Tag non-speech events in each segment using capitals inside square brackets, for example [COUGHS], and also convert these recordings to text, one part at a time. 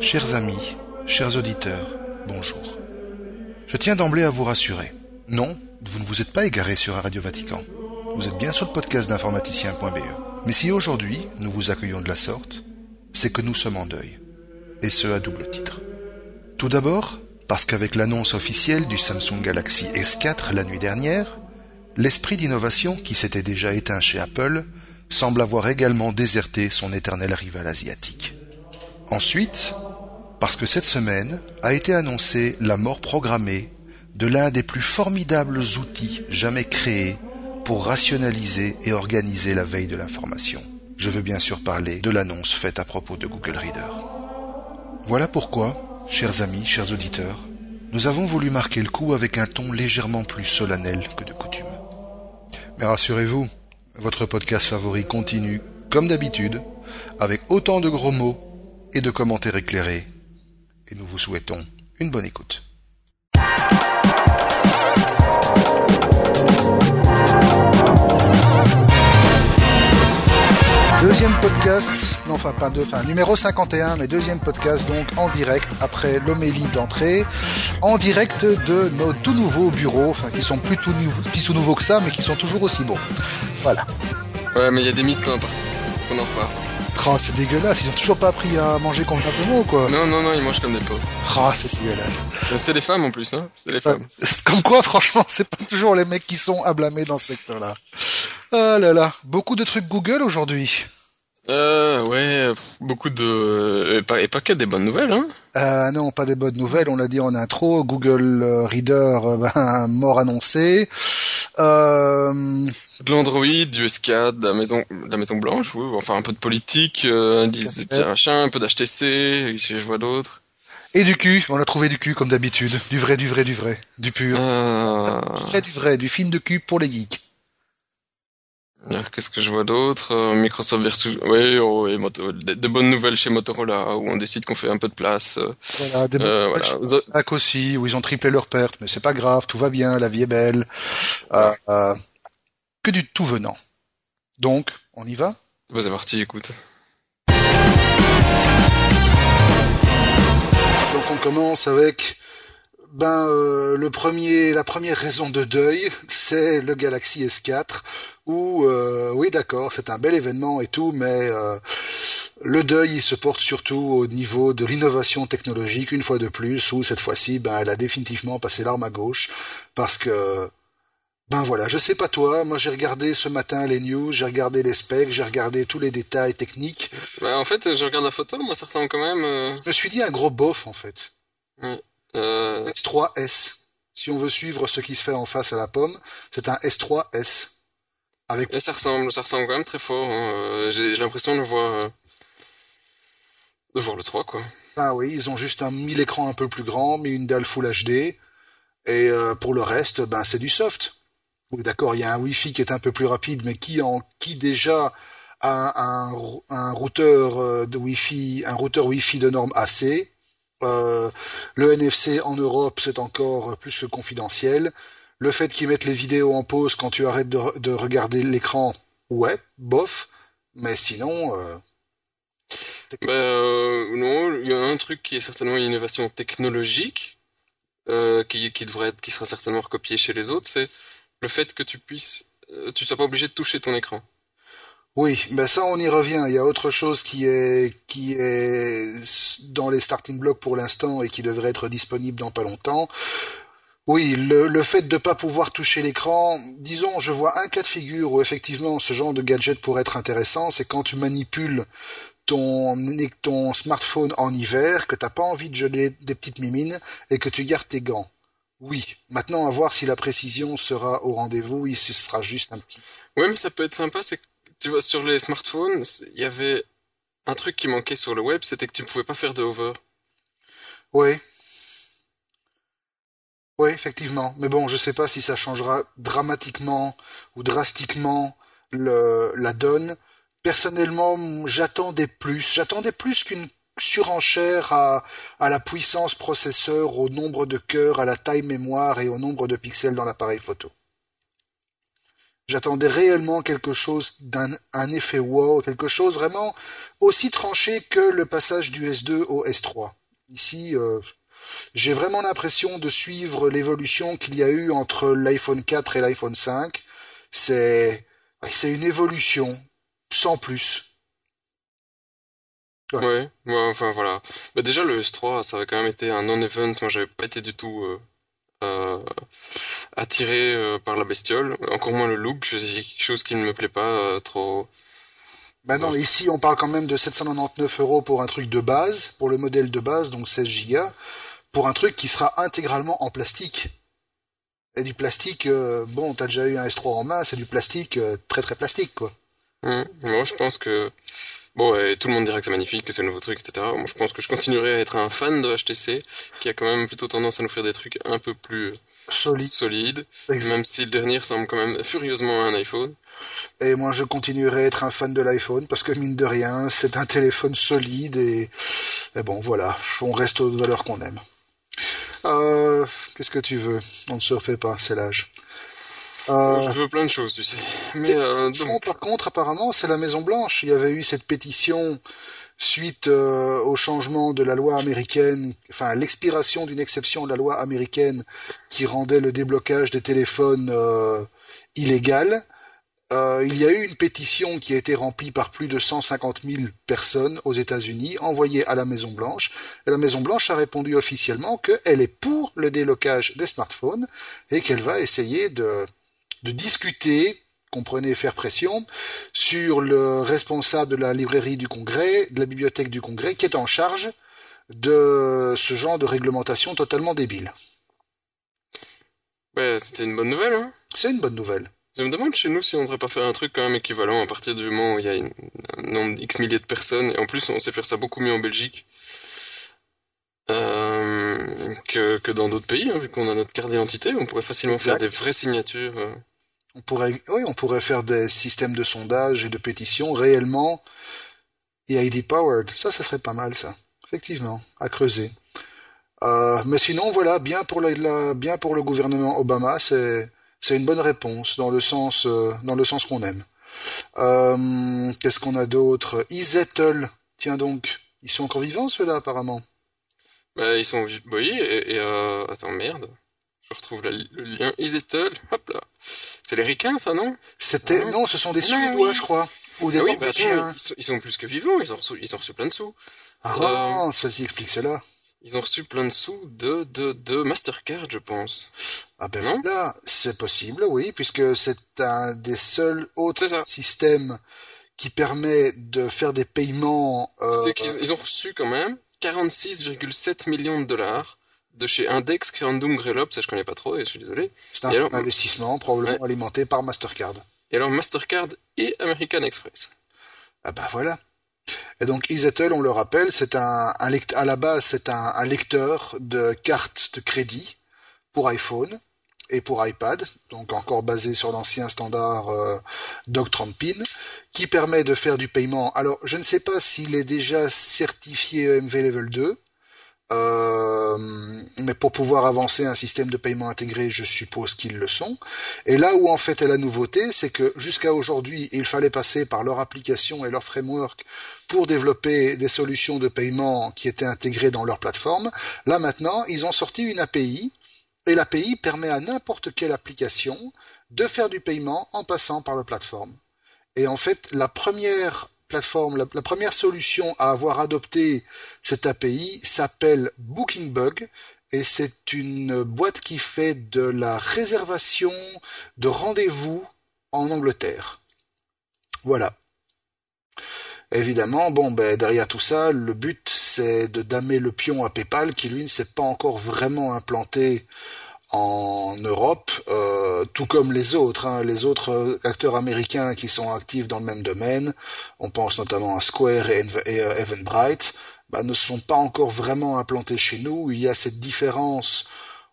Chers amis, chers auditeurs, bonjour. Je tiens d'emblée à vous rassurer. Non, vous ne vous êtes pas égaré sur Radio Vatican. Vous êtes bien sur le podcast d'informaticien.be. Mais si aujourd'hui nous vous accueillons de la sorte, c'est que nous sommes en deuil. Et ce à double titre. Tout d'abord, parce qu'avec l'annonce officielle du Samsung Galaxy S4 la nuit dernière, l'esprit d'innovation qui s'était déjà éteint chez Apple semble avoir également déserté son éternel rival asiatique. Ensuite, parce que cette semaine a été annoncée la mort programmée de l'un des plus formidables outils jamais créés pour rationaliser et organiser la veille de l'information. Je veux bien sûr parler de l'annonce faite à propos de Google Reader. Voilà pourquoi, chers amis, chers auditeurs, nous avons voulu marquer le coup avec un ton légèrement plus solennel que de coutume. Mais rassurez-vous, votre podcast favori continue, comme d'habitude, avec autant de gros mots et de commentaires éclairés. Et nous vous souhaitons une bonne écoute. Deuxième podcast, non enfin pas deux, enfin numéro 51, mais deuxième podcast donc en direct après l'homélie d'entrée, en direct de nos tout nouveaux bureaux, enfin qui sont plus tout, nouveaux que ça, mais qui sont toujours aussi bons. Voilà. Ouais, mais il y a des mythes partout. On en reparle. Oh, c'est dégueulasse, ils ont toujours pas appris à manger convenablement ou quoi? Non, non, non, ils mangent comme des pauvres. Oh, c'est dégueulasse. C'est des femmes en plus, hein C'est des femmes. Comme quoi, franchement, c'est pas toujours les mecs qui sont à blâmer dans ce secteur-là. Ah là là, beaucoup de trucs Google aujourd'hui. Euh, ouais, beaucoup de... Et pas, et pas que des bonnes nouvelles, hein euh, Non, pas des bonnes nouvelles, on l'a dit en intro, Google Reader, euh, [LAUGHS] ben, mort annoncé. Euh... De l'Android, du S4, de la maison, de la maison blanche, oui, enfin un peu de politique, euh, un peu d'HTC, je vois d'autres. Et du cul, on a trouvé du cul comme d'habitude, du vrai, du vrai, du vrai, du pur. Euh... Du vrai, du vrai, du film de cul pour les geeks. Qu'est-ce que je vois d'autre euh, Microsoft versus... Oui, oh, et Moto... de bonnes nouvelles chez Motorola, où on décide qu'on fait un peu de place. euh, Voilà, des euh, bonnes voilà. nouvelles chez aussi, où ils ont triplé leurs pertes, mais c'est pas grave, tout va bien, la vie est belle. Euh, euh, que du tout venant. Donc, on y va? Bah, c'est parti, écoute. Donc on commence avec ben euh, le premier la première raison de deuil, c'est le Galaxy S4 où euh, oui d'accord, c'est un bel événement et tout mais euh, le deuil il se porte surtout au niveau de l'innovation technologique une fois de plus où cette fois-ci ben elle a définitivement passé l'arme à gauche parce que ben voilà, je sais pas toi, moi j'ai regardé ce matin les news, j'ai regardé les specs, j'ai regardé tous les détails techniques. Bah, en fait, je regarde la photo, moi ça ressemble quand même... euh, Je me suis dit un gros bof en fait. S3S. Si on veut suivre ce qui se fait en face à la pomme, c'est un S3S. Avec ça ressemble, ça ressemble quand même très fort. hein. Euh, J'ai l'impression de voir, euh, de voir le 3 quoi. ah oui, ils ont juste un, mis l'écran un peu plus grand, mis une dalle Full HD, et euh, pour le reste, ben c'est du soft. Oui, d'accord, il y a un Wi-Fi qui est un peu plus rapide, mais qui en qui déjà a un, un routeur euh, de Wi-Fi, un routeur Wi-Fi de norme AC. Euh, le NFC en Europe, c'est encore plus que confidentiel. Le fait qu'ils mettent les vidéos en pause quand tu arrêtes de, re- de regarder l'écran, ouais, bof. Mais sinon, euh, Bah, euh, non, il y a un truc qui est certainement une innovation technologique, qui, devrait qui sera certainement recopié chez les autres, c'est le fait que tu puisses, tu sois pas obligé de toucher ton écran. Oui, ben ça on y revient. Il y a autre chose qui est qui est dans les starting blocks pour l'instant et qui devrait être disponible dans pas longtemps. Oui, le, le fait de pas pouvoir toucher l'écran, disons, je vois un cas de figure où effectivement ce genre de gadget pourrait être intéressant, c'est quand tu manipules ton, ton smartphone en hiver, que t'as pas envie de geler des petites mimines et que tu gardes tes gants. Oui, maintenant à voir si la précision sera au rendez-vous, oui, ce sera juste un petit Ouais, mais ça peut être sympa, c'est tu vois, sur les smartphones, il y avait un truc qui manquait sur le web, c'était que tu ne pouvais pas faire de hover. Oui. Oui, effectivement. Mais bon, je sais pas si ça changera dramatiquement ou drastiquement la donne. Personnellement, j'attendais plus. J'attendais plus qu'une surenchère à, à la puissance processeur, au nombre de cœurs, à la taille mémoire et au nombre de pixels dans l'appareil photo. J'attendais réellement quelque chose d'un un effet wow, quelque chose vraiment aussi tranché que le passage du S2 au S3. Ici, euh, j'ai vraiment l'impression de suivre l'évolution qu'il y a eu entre l'iPhone 4 et l'iPhone 5. C'est une évolution sans plus. Ouais, enfin voilà. Bah, déjà le S3, ça avait quand même été un non-event. Moi, j'avais pas été du tout euh, attiré euh, par la bestiole. Encore moins le look. C'est quelque chose qui ne me plaît pas euh, trop. Ben non, ici on parle quand même de 799 euros pour un truc de base, pour le modèle de base, donc 16 gigas, pour un truc qui sera intégralement en plastique. Et du plastique, euh, bon, t'as déjà eu un S3 en main, c'est du plastique euh, très très plastique, quoi. Hum, Moi, je pense que bon, tout le monde dirait que c'est magnifique, que c'est le nouveau truc, etc. Moi, je pense que je continuerai à être un fan de HTC, qui a quand même plutôt tendance à nous faire des trucs un peu plus Solide. solides, même si le dernier ressemble quand même furieusement à un iPhone. Et moi, je continuerai à être un fan de l'iPhone parce que mine de rien, c'est un téléphone solide et, et bon, voilà, on reste aux valeurs qu'on aime. Euh, qu'est-ce que tu veux? On ne se refait pas, c'est l'âge. Euh, Je veux plein de choses, tu sais. Mais euh, donc, par contre, apparemment, c'est la Maison Blanche. Il y avait eu cette pétition suite euh, au changement de la loi américaine, enfin l'expiration d'une exception de la loi américaine qui rendait le déblocage des téléphones euh, illégal. Euh, il y a eu une pétition qui a été remplie par plus de 150 000 personnes aux États-Unis, envoyée à la Maison Blanche. Et la Maison Blanche a répondu officiellement qu'elle est pour le délocage des smartphones et qu'elle va essayer de de discuter, comprenez faire pression, sur le responsable de la librairie du Congrès, de la bibliothèque du Congrès, qui est en charge de ce genre de réglementation totalement débile. ouais, c'était une bonne nouvelle, hein. C'est une bonne nouvelle. Je me demande chez nous si on devrait pas faire un truc quand même équivalent à partir du moment où il y a une- un nombre X milliers de personnes. Et en plus, on sait faire ça beaucoup mieux en Belgique euh, que, que dans d'autres pays, hein, vu qu'on a notre carte d'identité. On pourrait facilement faire des vraies signatures. euh. On pourrait, oui, on pourrait faire des systèmes de sondage et de pétition réellement et ID powered. Ça, ça serait pas mal, ça. Effectivement, à creuser. Euh, mais sinon, voilà, bien pour bien pour le gouvernement Obama, c'est une bonne réponse dans le sens euh, dans le sens qu'on aime. Euh, qu'est-ce qu'on a d'autre? Izettle, tiens donc, ils sont encore vivants ceux-là apparemment. Bah, ils sont... Oui, et, et. Attends, merde. Je retrouve la- le lien. Isettle, hop là. C'est les ricains, ça, non? C'était non, ce sont des Ah, Suédois, oui. je crois, ou des Ah oui, bah ils sont, ils sont plus que vivants. Ils ont reçu, ils ont reçu plein de sous. Ah, ça qui explique cela. Ils ont reçu plein de sous de, de, de Mastercard, je pense. Ah ben Non? voilà, c'est possible, oui, puisque c'est un des seuls autres systèmes qui permet de faire des paiements. euh, C'est qu'ils ils ont reçu quand même 46,7 millions de dollars de chez Index Crandum Grelop, ça je connais pas trop et je suis désolé. c'est un alors- d'investissement probablement alimenté par Mastercard. Et alors Mastercard et American Express. Ah ben voilà. Et donc Izettle, on le rappelle, c'est un, à la base c'est un, un lecteur de cartes de crédit pour iPhone et pour iPad, donc encore basé sur l'ancien standard euh, Pin, qui permet de faire du paiement. Alors, je ne sais pas s'il est déjà certifié EMV Level 2, euh, mais pour pouvoir avancer un système de paiement intégré, je suppose qu'ils le sont. Et là où en fait est la nouveauté, c'est que jusqu'à aujourd'hui, il fallait passer par leur application et leur framework pour développer des solutions de paiement qui étaient intégrées dans leur plateforme. Là maintenant, ils ont sorti une API et l'API permet à n'importe quelle application de faire du paiement en passant par la plateforme. Et en fait, la première la, première solution à avoir adopté cette API s'appelle Bookingbug et c'est une boîte qui fait de la réservation de rendez-vous en Angleterre. Voilà. Évidemment, bon, ben, derrière tout ça, le but, c'est de damer le pion à PayPal, qui lui ne s'est pas encore vraiment implanté en Europe, euh, tout comme les autres, hein, les autres euh, acteurs américains qui sont actifs dans le même domaine, on pense notamment à Square et, et euh, bah, ne sont pas encore vraiment implantés chez nous. Il y a cette différence,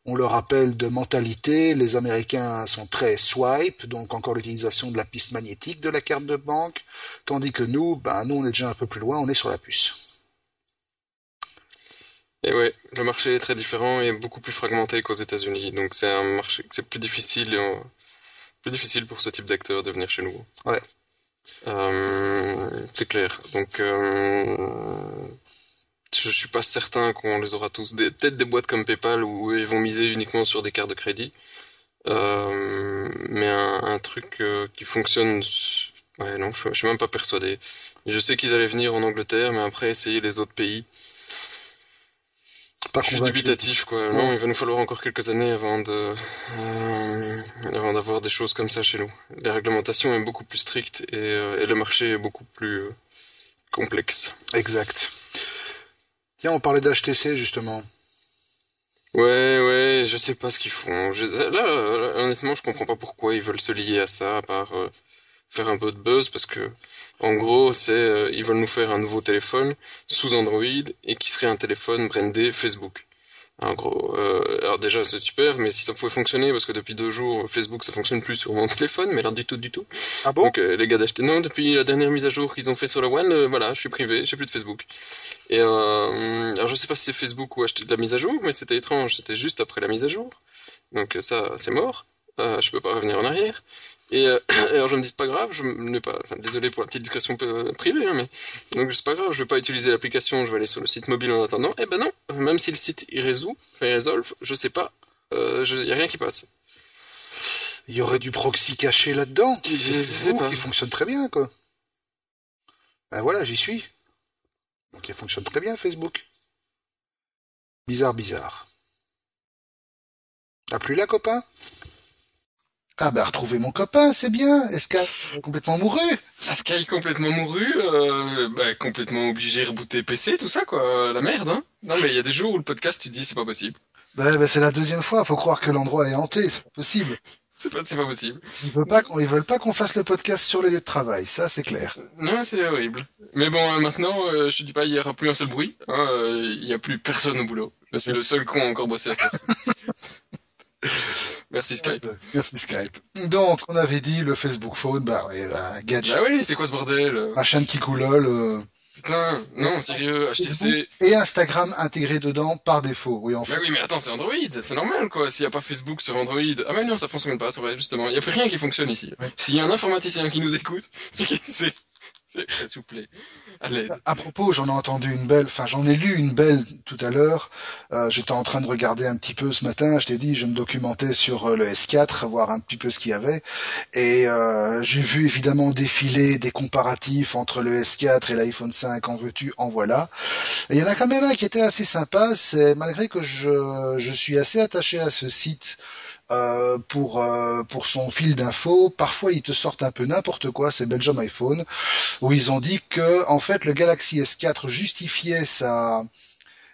on le rappelle, de mentalité. Les Américains sont très swipe, donc encore l'utilisation de la piste magnétique de la carte de banque, tandis que nous, bah, nous on est déjà un peu plus loin, on est sur la puce. Et ouais, le marché est très différent et beaucoup plus fragmenté qu'aux États-Unis. Donc c'est un marché, c'est plus difficile plus difficile pour ce type d'acteur de venir chez nous. Ouais. Euh, c'est clair. Donc, euh, je suis pas certain qu'on les aura tous. Des- Peut-être des boîtes comme PayPal où ils vont miser uniquement sur des cartes de crédit. Euh, mais un, un truc euh, qui fonctionne, ouais, non, je, je suis même pas persuadé. Je sais qu'ils allaient venir en Angleterre, mais après essayer les autres pays. Pas Je suis convaincu. dubitatif, quoi. Non, il va nous falloir encore quelques années avant de, euh, avant d'avoir des choses comme ça chez nous. La réglementation est beaucoup plus stricte et, euh, et le marché est beaucoup plus euh, complexe. Exact. Tiens, on parlait d'HTC justement. Ouais, ouais, je sais pas ce qu'ils font. Je- là, euh, honnêtement, je comprends pas pourquoi ils veulent se lier à ça, à part euh, faire un peu de buzz, parce que, en gros, c'est, euh, ils veulent nous faire un nouveau téléphone sous Android et qui serait un téléphone brandé Facebook. En gros, euh, alors déjà c'est super, mais si ça pouvait fonctionner, parce que depuis deux jours Facebook ça fonctionne plus sur mon [LAUGHS] téléphone, mais là du tout, du tout. Ah bon? Donc euh, les gars d'acheter, non, depuis la dernière mise à jour qu'ils ont fait sur la One, euh, voilà, je suis privé, j'ai plus de Facebook. Et euh, alors je sais pas si c'est Facebook ou acheter de la mise à jour, mais c'était étrange, c'était juste après la mise à jour. Donc ça, c'est mort. Euh, je peux pas revenir en arrière. Et euh, [CLEARS THROAT] alors je me dis c'est pas grave, je n'ai pas, enfin, désolé pour la petite discrétion euh, privée, hein, mais donc c'est pas grave, je vais pas utiliser l'application, je vais aller sur le site mobile en attendant. Eh ben non, même si le site il résout, enfin, il résolve, je sais pas, euh, je- y a rien qui passe. Il y aurait du proxy caché là-dedans. Pas. qui fonctionne très bien, quoi. Ben voilà, j'y suis. Donc il fonctionne très bien, Facebook. Bizarre, bizarre. T'as plus là, copain? Ah bah retrouver mon copain, c'est bien. Est complètement mouru Sky complètement mouru, euh, bah, complètement obligé de rebooter PC, tout ça, quoi. La merde, hein. Non, mais il y a des jours où le podcast, tu dis, c'est pas possible. bah, bah, c'est la deuxième fois. Faut croire que l'endroit est hanté. C'est pas possible. C'est pas, c'est pas possible. Ils veulent pas qu'on, ils veulent pas qu'on fasse le podcast sur les lieux de travail. Ça, c'est clair. Non, c'est horrible. Mais bon, euh, maintenant, euh, je te dis pas, il y aura plus un seul bruit. Hein, euh, il y a plus personne au boulot. Je suis le seul con à encore bossé à ça. [LAUGHS] Merci Skype. Merci Skype. Donc, on avait dit le Facebook Phone, bah, ouais, bah, gadget. Ah oui, c'est quoi ce bordel Un chaîne qui coulole, euh, Putain, non, sérieux, HTC. et Instagram intégré dedans par défaut. Oui, en fait. Bah oui, mais attends, c'est Android, c'est normal, quoi. S'il y a pas Facebook sur Android. Ah mais non, ça fonctionne pas, c'est vrai, justement. Il y a plus rien qui fonctionne ici. Ouais. S'il y a un informaticien qui nous écoute, [LAUGHS] c'est, s'il vous plaît, à propos, j'en ai entendu une belle, enfin j'en ai lu une belle tout à l'heure. Euh, J'étais en train de regarder un petit peu ce matin. Je t'ai dit, je me documentais sur euh, le S4, voir un petit peu ce qu'il y avait, et euh, j'ai vu évidemment défiler des comparatifs entre le S4 et l'iPhone 5. En veux-tu, en voilà. Et il y en a quand même un qui était assez sympa. C'est malgré que je je suis assez attaché à ce site. Euh, pour euh, pour son fil d'infos, parfois ils te sortent un peu n'importe quoi, c'est Belgium iPhone, où ils ont dit que en fait le Galaxy S4 justifiait sa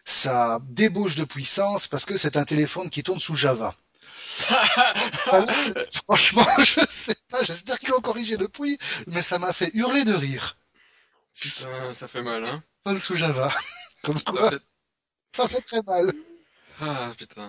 sa débauche de puissance parce que c'est un téléphone qui tourne sous Java. Alors, [LAUGHS] franchement, [LAUGHS] je sais pas, j'espère qu'ils l'ont corrigé depuis, mais ça m'a fait hurler de rire. Putain, ça fait mal, hein. Tourne sous Java. [LAUGHS] Comme Ça quoi, fait... ça fait très mal. Ah, putain.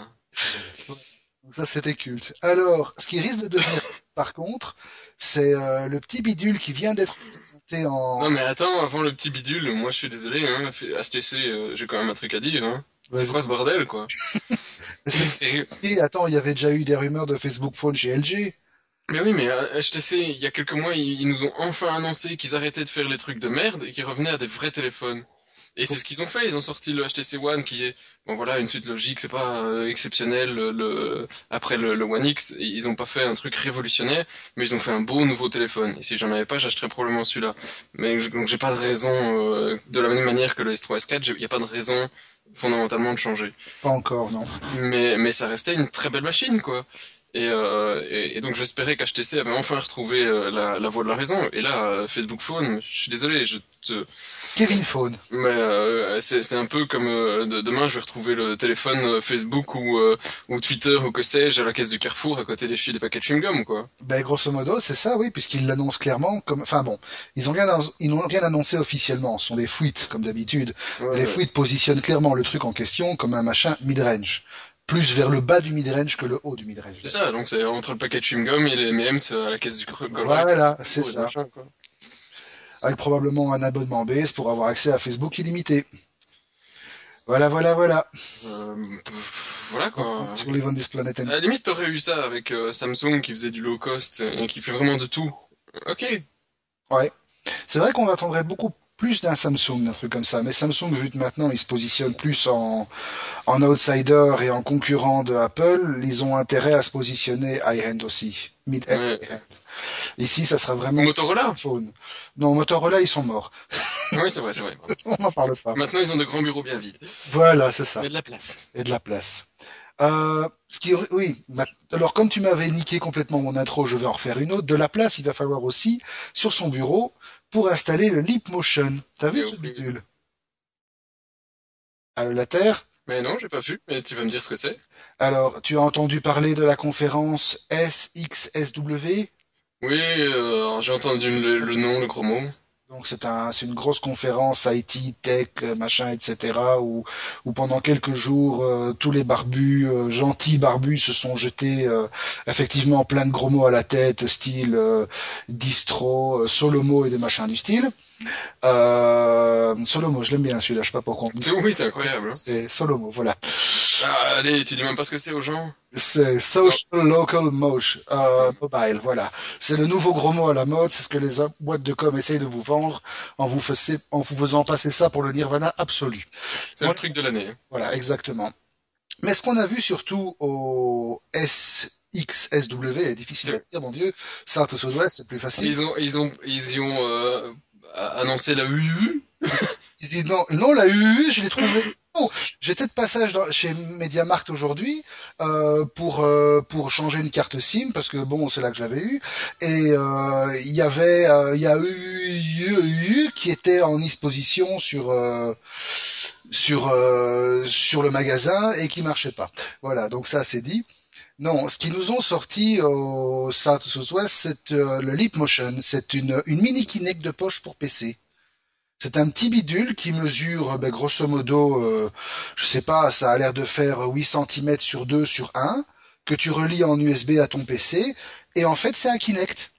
Donc ça, c'était culte. Alors, ce qui risque de devenir, [LAUGHS] par contre, c'est euh, le petit bidule qui vient d'être présenté en... Non mais attends, avant le petit bidule, moi je suis désolé, hein. HTC, euh, j'ai quand même un truc à dire, hein. C'est quoi ce bordel, quoi? [LAUGHS] [LAUGHS] C'est- Sérieux. Et attends, il y avait déjà eu des rumeurs de Facebook Phone chez LG. Mais oui, mais euh, HTC, il y a quelques mois, ils, ils nous ont enfin annoncé qu'ils arrêtaient de faire les trucs de merde et qu'ils revenaient à des vrais téléphones. Et c'est ce qu'ils ont fait, ils ont sorti le HTC One qui est, bon voilà, une suite logique, c'est pas euh, exceptionnel le, le- après le, le One X, ils ont pas fait un truc révolutionnaire, mais ils ont fait un beau nouveau téléphone. Et si j'en avais pas, j'achèterais probablement celui-là. Mais donc j'ai pas de raison, euh, de la même manière que le S3 S4, il y a pas de raison fondamentalement de changer. Pas encore, non. Mais, mais ça restait une très belle machine, quoi. Et, euh, et, et donc j'espérais qu'HTC avait enfin retrouvé euh, la, la voie de la raison. Et là, euh, Facebook Phone, je suis désolé, je te... Kevin Phone. Mais euh, c'est un peu comme euh, de- demain, je vais retrouver le téléphone Facebook ou, ou Twitter ou que sais-je à la caisse du Carrefour à côté des, chi- des paquets de chewing-gum, quoi. Ben, grosso modo, c'est ça, oui, puisqu'ils l'annoncent clairement comme, enfin bon, ils ont rien, annon- ils n'ont rien annoncé officiellement. Ce sont des fuites, comme d'habitude. Ouais, Les ouais. fuites positionnent clairement le truc en question comme un machin mid-range. Plus vers le bas du mid-range que le haut du mid-range. C'est ça, donc c'est entre le paquet de chewing-gum et les M&M's à la caisse du. Voilà, c'est ça. machin. Avec probablement un abonnement base pour avoir accès à Facebook illimité. Voilà, voilà, voilà. Euh, voilà quoi. Sur les This Planet. À la limite, t'aurais eu ça avec euh, Samsung qui faisait du low cost et qui fait vraiment de tout. Ok. Ouais. C'est vrai qu'on attendrait beaucoup plus d'un Samsung, d'un truc comme ça. Mais Samsung, vu que maintenant ils se positionnent plus en, en outsider et en concurrent de Apple, ils ont intérêt à se positionner high-end aussi. Mid-end. Ouais. Ici, ça sera vraiment Motorola? phone. Non, Motorola, ils sont morts. Oui, c'est vrai, c'est vrai. [LAUGHS] On n'en parle pas. Maintenant, ils ont de grands bureaux bien vides. Voilà, c'est ça. Mais de la place. Et de la place. Euh, ce qui, oui. Alors, comme tu m'avais niqué complètement mon intro, je vais en refaire une autre. De la place, il va falloir aussi sur son bureau pour installer le Leap Motion. T'as vu Et ce au plus. bidule Allô, la Terre Mais non, j'ai pas vu. Mais tu vas me dire ce que c'est Alors, tu as entendu parler de la conférence SXSW Oui, euh, j'ai entendu le, le nom, le gros mot. Donc c'est un, une grosse conférence IT, tech, euh, machin, etc. où, pendant quelques jours euh, tous les barbus, euh, gentils barbus, se sont jetés euh, effectivement plein de gros mots à la tête, style distro, solomo et des machins du style. Euh, solomo, je l'aime bien celui-là, je sais pas pourquoi. [LAUGHS] Oui, c'est incroyable. hein. C'est solomo, voilà. Ah, allez, tu dis même pas ce que c'est aux gens C'est Social Local Motion, euh, Mobile, voilà. C'est le nouveau gros mot à la mode, c'est ce que les boîtes de com essayent de vous vendre en vous, faisant, en vous faisant passer ça pour le nirvana absolu. C'est le truc de l'année. hein. Voilà, exactement. Mais ce qu'on a vu surtout au SXSW, est difficile à dire, mon Dieu, South ou Southwest, c'est plus facile. Ils ont, ils ont, ils y ont euh, annoncé la UU. [LAUGHS] Non, non, la UU, je l'ai trouvé. Oh, j'étais de passage chez MediaMarkt aujourd'hui euh, pour euh, pour changer une carte SIM parce que bon, c'est là que je l'avais eu et euh, il y avait il y a qui était en exposition sur sur sur le magasin et qui marchait pas. Voilà, donc ça c'est dit. Non, ce qu'ils nous ont sorti au South Southwest, c'est euh, le Leap Motion. C'est une, mini Kinect de poche pour PC. C'est un petit bidule qui mesure, ben, grosso modo, euh, je sais pas, ça a l'air de faire 8 cm sur 2 sur 1, que tu relis en USB à ton PC, et en fait c'est un Kinect.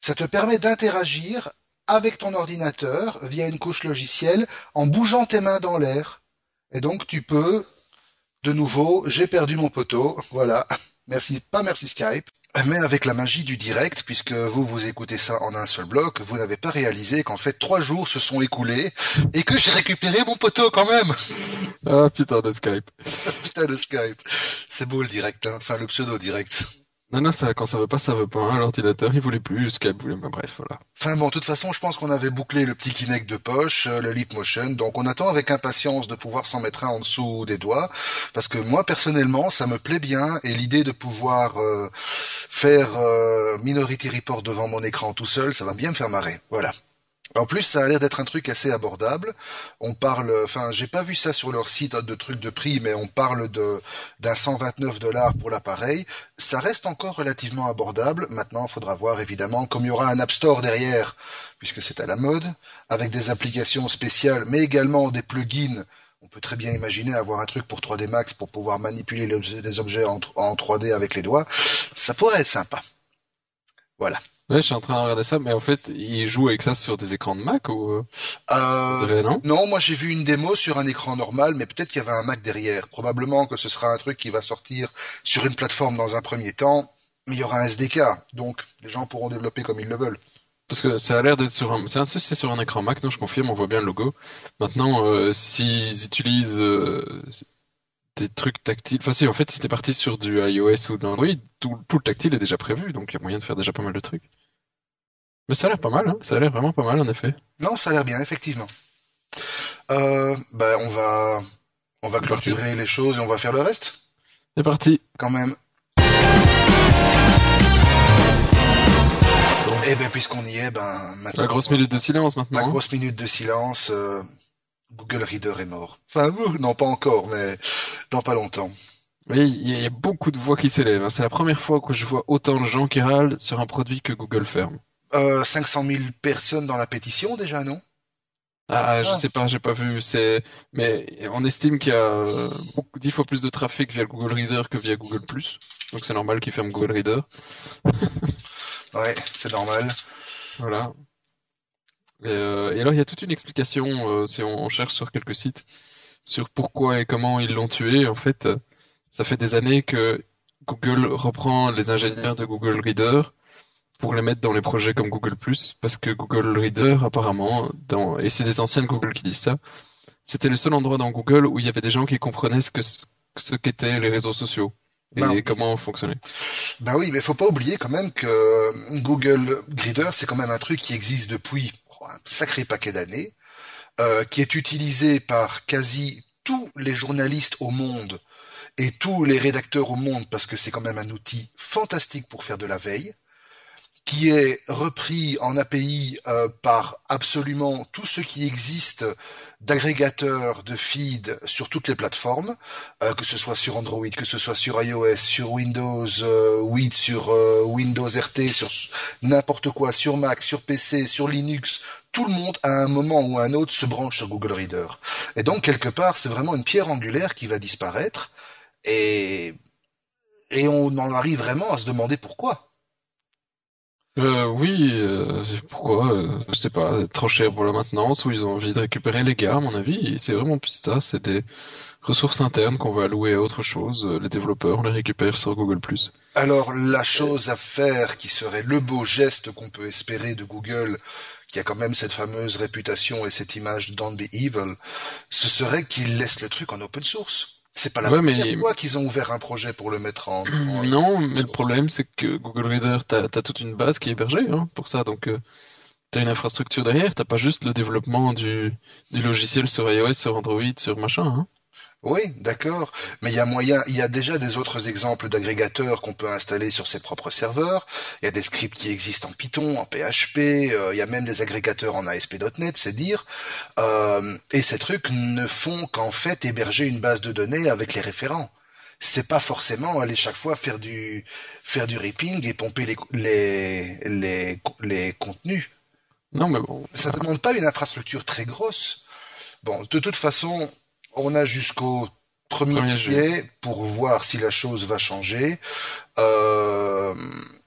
Ça te permet d'interagir avec ton ordinateur via une couche logicielle en bougeant tes mains dans l'air. Et donc tu peux, de nouveau, j'ai perdu mon poteau, voilà. Merci, pas merci Skype. Mais avec la magie du direct, puisque vous vous écoutez ça en un seul bloc, vous n'avez pas réalisé qu'en fait trois jours se sont écoulés et que j'ai récupéré mon poteau quand même. Ah putain de Skype. [LAUGHS] Putain le Skype, c'est beau le direct, hein. enfin le pseudo direct. Non, non, ça, quand ça veut pas, ça veut pas. hein. L'ordinateur, il voulait plus, Skype voulait, mais bref, voilà. Enfin bon, de toute façon, je pense qu'on avait bouclé le petit Kinect de poche, euh, le Leap Motion, donc on attend avec impatience de pouvoir s'en mettre un en dessous des doigts, parce que moi personnellement, ça me plaît bien, et l'idée de pouvoir euh, faire euh, Minority Report devant mon écran tout seul, ça va bien me faire marrer. Voilà. En plus, ça a l'air d'être un truc assez abordable. On parle, enfin, j'ai pas vu ça sur leur site de trucs de prix, mais on parle de d'un 129 dollars pour l'appareil. Ça reste encore relativement abordable. Maintenant, il faudra voir évidemment, comme il y aura un App Store derrière, puisque c'est à la mode, avec des applications spéciales, mais également des plugins. On peut très bien imaginer avoir un truc pour 3D Max pour pouvoir manipuler les objets- objets en, en 3D avec les doigts. Ça pourrait être sympa. Voilà. Ouais, je suis en train de regarder ça, mais en fait, ils jouent avec ça sur des écrans de Mac ou, euh, Euh, dirait, non? Non, moi j'ai vu une démo sur un écran normal, mais peut-être qu'il y avait un Mac derrière. Probablement que ce sera un truc qui va sortir sur une plateforme dans un premier temps, mais il y aura un SDK, donc les gens pourront développer comme ils le veulent. Parce que ça a l'air d'être sur un, c'est un, c'est sur un écran Mac, non, je confirme, on voit bien le logo. Maintenant, euh, s'ils utilisent euh, des trucs tactiles, enfin si, en fait, si t'es parti sur du iOS ou d'Android, tout, tout le tactile est déjà prévu, donc il y a moyen de faire déjà pas mal de trucs. Mais ça a l'air pas mal, hein. Ça a l'air vraiment pas mal, en effet. Non, ça a l'air bien, effectivement. Euh, ben on va, on va parti. clôturer les choses et on va faire le reste, C'est parti. quand même. Eh ben puisqu'on y est, ben maintenant. La grosse minute de silence La maintenant. hein. grosse minute de silence. euh, Google Reader est mort. Enfin, non, pas encore, mais dans pas longtemps. Oui, il y, a- il y a beaucoup de voix qui s'élèvent. hein. C'est la première fois que je vois autant de gens qui râlent sur un produit que Google ferme. Euh, 500 000 personnes dans la pétition déjà, non? Ah, je Ah. sais pas, j'ai pas vu. C'est, mais on estime qu'il y a euh, beaucoup, dix fois plus de trafic via le Google Reader que via Google+. Donc c'est normal qu'ils ferment Google Reader. Ouais, c'est normal. Voilà. Et, euh, et alors il y a toute une explication euh, si on, on cherche sur quelques sites sur pourquoi et comment ils l'ont tué. En fait, ça fait des années que Google reprend les ingénieurs de Google Reader pour les mettre dans les projets comme Google parce que Google Reader apparemment, dans, et c'est des anciennes Google qui disent ça, c'était le seul endroit dans Google où il y avait des gens qui comprenaient ce que ce qu'étaient les réseaux sociaux et bah comment fonctionner. Ben oui, mais faut pas oublier quand même que Google Reader, c'est quand même un truc qui existe depuis un sacré paquet d'années, euh, qui est utilisé par quasi tous les journalistes au monde et tous les rédacteurs au monde parce que c'est quand même un outil fantastique pour faire de la veille qui est repris en API euh, par absolument tout ce qui existe d'agrégateurs de feed sur toutes les plateformes, euh, que ce soit sur Android, que ce soit sur iOS, sur Windows 8, euh, sur Windows RT, sur n'importe quoi, sur Mac, sur PC, sur Linux, tout le monde à un moment ou à un autre se branche sur Google Reader. Et donc quelque part, c'est vraiment une pierre angulaire qui va disparaître et et on en arrive vraiment à se demander pourquoi. Euh, oui, euh, pourquoi euh, Je sais pas, trop cher pour la maintenance ou ils ont envie de récupérer les gars, à mon avis. C'est vraiment plus ça, c'est des ressources internes qu'on va allouer à autre chose. Les développeurs, on les récupère sur Google+. Alors, la chose à faire qui serait le beau geste qu'on peut espérer de Google, qui a quand même cette fameuse réputation et cette image de Don't Be Evil, ce serait qu'il laisse le truc en open source. C'est pas la première fois qu'ils ont ouvert un projet pour le mettre en. [CLEARS THROAT] non, mais le problème c'est que Google Reader, t'as as toute une base qui est hébergée hein, pour ça, donc euh, t'as une infrastructure derrière. T'as pas juste le développement du, du logiciel sur iOS, sur Android, sur machin. Hein. Oui, d'accord. Mais il y a moyen, il y a déjà des autres exemples d'agrégateurs qu'on peut installer sur ses propres serveurs. Il y a des scripts qui existent en Python, en PHP. Euh, il y a même des agrégateurs en ASP.NET, c'est dire. Euh, et ces trucs ne font qu'en fait héberger une base de données avec les référents. C'est pas forcément aller chaque fois faire du faire du ripping et pomper les les les, les contenus. Non, mais bon. Ça demande pas une infrastructure très grosse. Bon, de toute façon, on a jusqu'au 1er juillet pour voir si la chose va changer. Euh,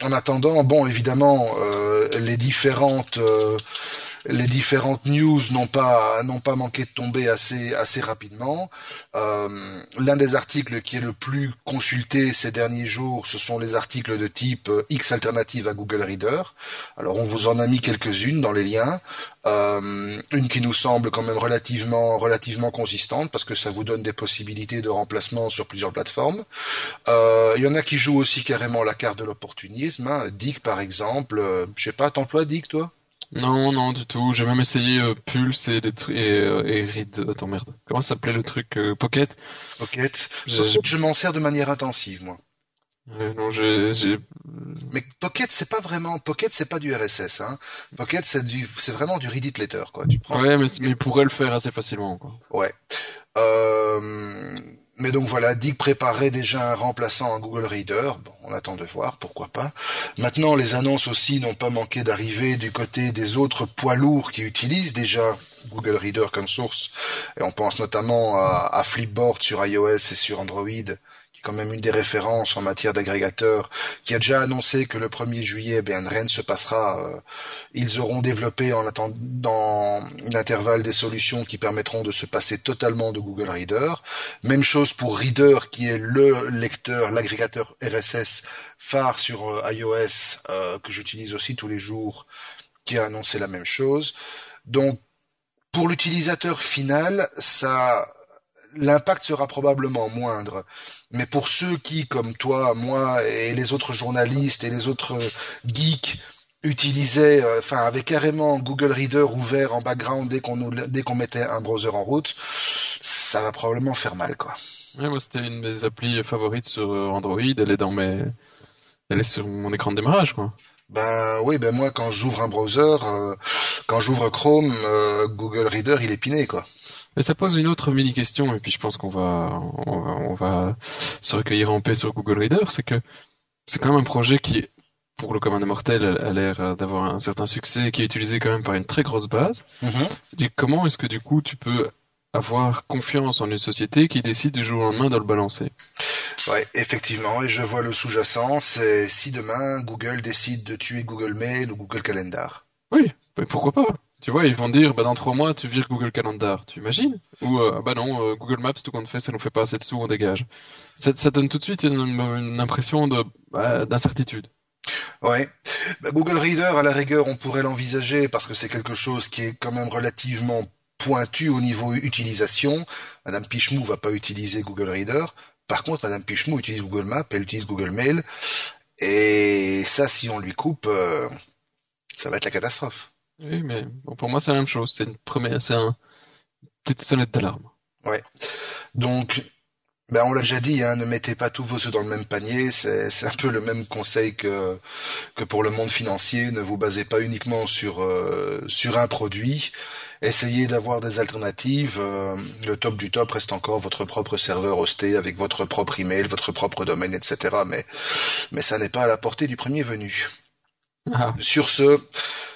en attendant, bon, évidemment, euh, les différentes euh, les différentes news n'ont pas n'ont pas manqué de tomber assez assez rapidement. Euh, L'un des articles qui est le plus consulté ces derniers jours, ce sont les articles de type euh, X alternative à Google Reader. Alors on vous en a mis quelques-unes dans les liens. Euh, une qui nous semble quand même relativement relativement consistante parce que ça vous donne des possibilités de remplacement sur plusieurs plateformes. Il y en a qui jouent aussi carrément la carte de l'opportunisme. Hein. Dick par exemple, je sais pas, t'emploies Dick toi? Non, non, du tout. J'ai même essayé euh, Pulse et, des et, euh, et Read. Attends, merde. Comment s'appelait le truc euh, Pocket? Pocket. Je, m'en sers de manière intensive, moi. non, j'ai. Mais Pocket, c'est pas vraiment. Pocket, c'est pas du RSS. Hein. Pocket, c'est du, c'est vraiment du Reddit Letter, quoi. Tu prends. Ouais, mais, mais il pourrait le faire assez facilement, quoi. Ouais. Euh mais donc voilà, Dick préparait déjà un remplaçant à Google Reader. Bon, on attend de voir, pourquoi pas. Maintenant, les annonces aussi n'ont pas manqué d'arriver du côté des autres poids lourds qui utilisent déjà Google Reader comme source. Et on pense notamment à Flipboard sur iOS et sur Android, quand même une des références en matière d'agrégateur, qui a déjà annoncé que le 1er juillet, ne se passera. Euh, ils auront développé en attendant l'intervalle des solutions qui permettront de se passer totalement de Google Reader. Même chose pour Reader, qui est le lecteur, l'agrégateur RSS phare sur euh, iOS, euh, que j'utilise aussi tous les jours, qui a annoncé la même chose. Donc, pour l'utilisateur final, ça l'impact sera probablement moindre. Mais pour ceux qui, comme toi, moi et les autres journalistes et les autres geeks, utilisaient, euh, enfin, avaient carrément Google Reader ouvert en background dès qu'on dès qu'on mettait un browser en route, ça va probablement faire mal, quoi. moi, c'était une des applis favorites sur euh, Android. Elle est dans mes, elle est sur mon écran de démarrage, quoi. Ben oui, ben moi quand j'ouvre un browser, euh, quand j'ouvre Chrome, Google Reader il est piné quoi. Mais ça pose une autre mini question, et puis je pense qu'on va, on va, se recueillir en paix sur Google Reader, c'est que c'est quand même un projet qui, pour le commun des mortels, a l'air d'avoir un certain succès, et qui est utilisé quand même par une très grosse base. Mm-hmm. comment est-ce que du coup tu peux avoir confiance en une société qui décide du jour au lendemain de le balancer Ouais, effectivement, et je vois le sous-jacent, c'est si demain Google décide de tuer Google Mail ou Google Calendar. Oui, pourquoi pas? Tu vois, ils vont dire, bah, dans trois mois, tu vires Google Calendar. Tu imagines? Ou, euh, bah non, euh, Google Maps, tout compte fait, ça nous fait pas assez de sous, on dégage. Ça, donne tout de suite une, une impression bah, d'incertitude. Ouais. Bah, Google Reader, à la rigueur, on pourrait l'envisager parce que c'est quelque chose qui est quand même relativement pointu au niveau utilisation. Madame Pichemou va pas utiliser Google Reader. Par contre, Madame Pichemou utilise Google Maps, elle utilise Google Mail. Et ça, si on lui coupe, euh, ça va être la catastrophe. Oui, mais bon, pour moi, c'est la même chose. C'est une première, c'est un petite sonnette d'alarme. Ouais. Donc, ben on l'a déjà dit, hein, ne mettez pas tous vos œufs dans le même panier. C'est, c'est un peu le même conseil que que pour le monde financier. Ne vous basez pas uniquement sur euh, sur un produit. Essayez d'avoir des alternatives. Euh, le top du top reste encore votre propre serveur hosté avec votre propre email, votre propre domaine, etc. Mais mais ça n'est pas à la portée du premier venu. Ah. Sur ce,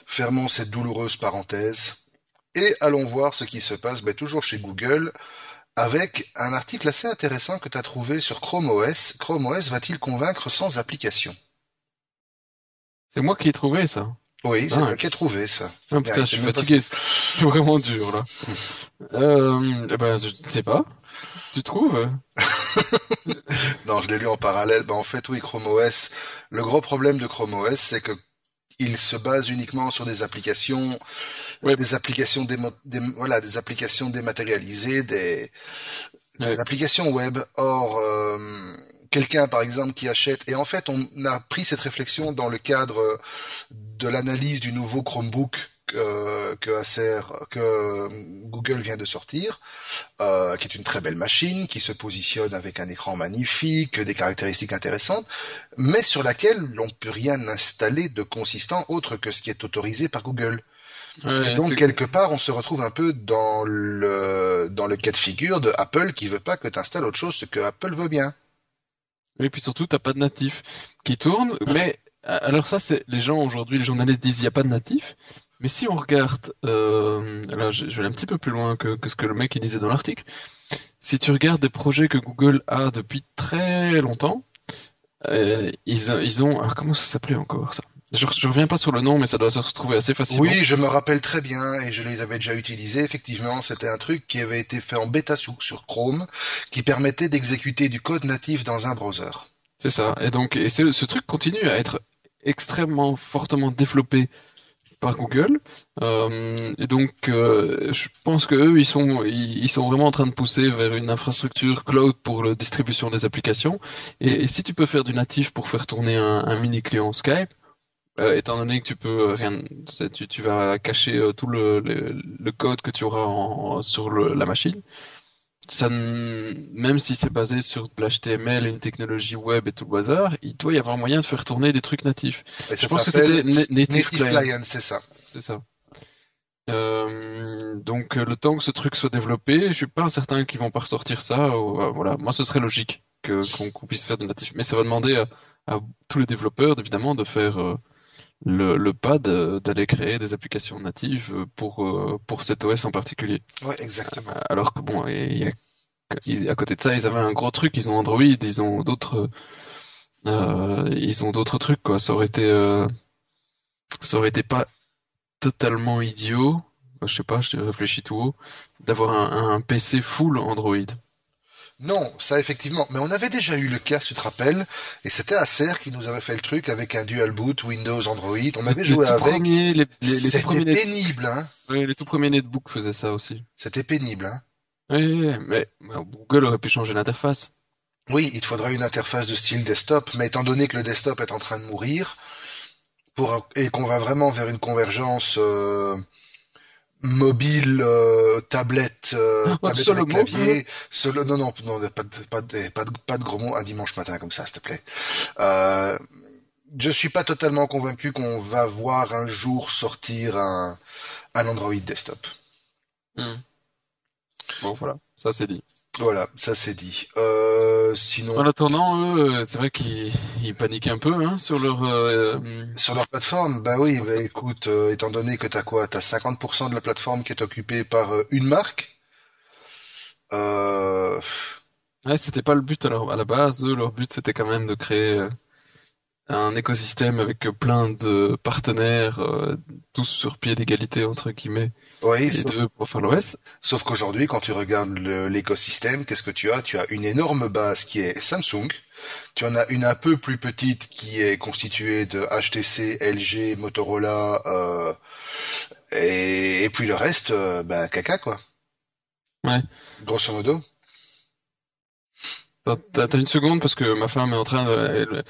fermons cette douloureuse parenthèse et allons voir ce qui se passe, ben, toujours chez Google, avec un article assez intéressant que tu as trouvé sur Chrome OS. Chrome OS va-t-il convaincre sans application? C'est moi qui ai trouvé ça. Oui, c'est moi qui ai trouvé ça. Ah, putain, je suis fatigué, [LAUGHS] c'est vraiment [LAUGHS] dur là. euh, eh ben, je ne sais pas. Tu trouves? [LAUGHS] Non, je l'ai lu en parallèle. Ben, en fait, oui, Chrome OS. Le gros problème de Chrome OS, c'est que il se base uniquement sur des applications, des applications voilà, des applications dématérialisées, des, applications web. Or, euh, quelqu'un par exemple qui achète et en fait on a pris cette réflexion dans le cadre de l'analyse du nouveau Chromebook que, que Acer, que Google vient de sortir, euh, qui est une très belle machine, qui se positionne avec un écran magnifique, des caractéristiques intéressantes, mais sur laquelle l'on peut rien installer de consistant autre que ce qui est autorisé par Google. et donc quelque part, on se retrouve un peu dans le dans le cas de figure de Apple qui veut pas que tu installes autre chose que Apple veut bien. Et puis surtout, t'as pas de natif qui tourne. Mais alors ça, c'est les gens aujourd'hui, les journalistes disent il y a pas de natif. Mais si on regarde, euh, là je, vais aller un petit peu plus loin que, ce que le mec il disait dans l'article. Si tu regardes des projets que Google a depuis très longtemps, euh, ils, ils ont, alors comment ça s'appelait encore ça? Je, je reviens pas sur le nom, mais ça doit se retrouver assez facilement. Oui, je me rappelle très bien et je l'avais déjà utilisé. Effectivement, c'était un truc qui avait été fait en bêta sur, sur Chrome, qui permettait d'exécuter du code natif dans un browser. C'est ça. Et donc, et ce truc continue à être extrêmement fortement développé par Google. Euh, et donc, euh, je pense que eux, ils sont, ils, sont vraiment en train de pousser vers une infrastructure cloud pour la distribution des applications. Et, si tu peux faire du natif pour faire tourner un, mini client Skype, euh, étant donné que tu peux rien, tu, vas cacher tout le, code que tu auras sur la machine ça, même si c'est basé sur de l'HTML, une technologie web et tout le bazar, il doit y avoir moyen de faire tourner des trucs natifs. je pense que c'était Native, Client, c'est ça. C'est ça. Euh, donc le temps que ce truc soit développé, je suis pas certain qu'ils vont pas ressortir ça. Euh, voilà, moi ce serait logique que qu'on puisse faire de natif, mais ça va demander à, tous les développeurs évidemment de faire euh, le, le pas d'aller créer des applications natives pour pour cet OS en particulier. Ouais, exactement. Alors que bon, il y a à côté de ça, ils avaient un gros truc. Ils ont Android, ils ont d'autres, euh, ils ont d'autres trucs quoi. Ça aurait été, euh, ça aurait été pas totalement idiot. Je sais pas, je réfléchis tout haut, d'avoir un, un, PC full Android. Non, ça effectivement. Mais on avait déjà eu le cas, tu te rappelles, et c'était Acer qui nous avait fait le truc avec un dual boot Windows Android. On avait joué avec. C'était pénible, hein. Oui, les tout premiers netbooks faisaient ça aussi. C'était pénible, hein. Oui, mais Google aurait pu changer l'interface. Oui, il te faudrait une interface de style desktop, mais étant donné que le desktop est en train de mourir, pour, et qu'on va vraiment vers une convergence euh, mobile, euh, tablette, euh, ah, tablette avec clavier, solo, non, non, non, pas de, pas de, pas de, pas de gros mots un dimanche matin comme ça, s'il te plaît. Euh, je suis pas totalement convaincu qu'on va voir un jour sortir un, un Android desktop. Hmm. Bon, voilà, ça c'est dit. Voilà, ça c'est dit. Euh, sinon. En attendant, eux, c'est vrai qu'ils paniquent un peu hein, sur leur. Euh, sur leur plateforme, bah oui. Bah, écoute, euh, étant donné que t'as quoi, t'as 50% de la plateforme qui est occupée par une marque. Ouais, c'était pas le but alors à la base. Eux, leur but c'était quand même de créer un écosystème avec plein de partenaires, euh, tous sur pied d'égalité entre guillemets, Oui, et sauf, deux pour faire l'OS. sauf qu'aujourd'hui, quand tu regardes le- l'écosystème, qu'est-ce que tu as? Tu as une énorme base qui est Samsung. Tu en as une un peu plus petite qui est constituée de HTC, LG, Motorola, euh, et, et puis le reste, euh, ben caca quoi. Ouais. Grosso modo. T'as une seconde parce que ma femme est en train de, elle,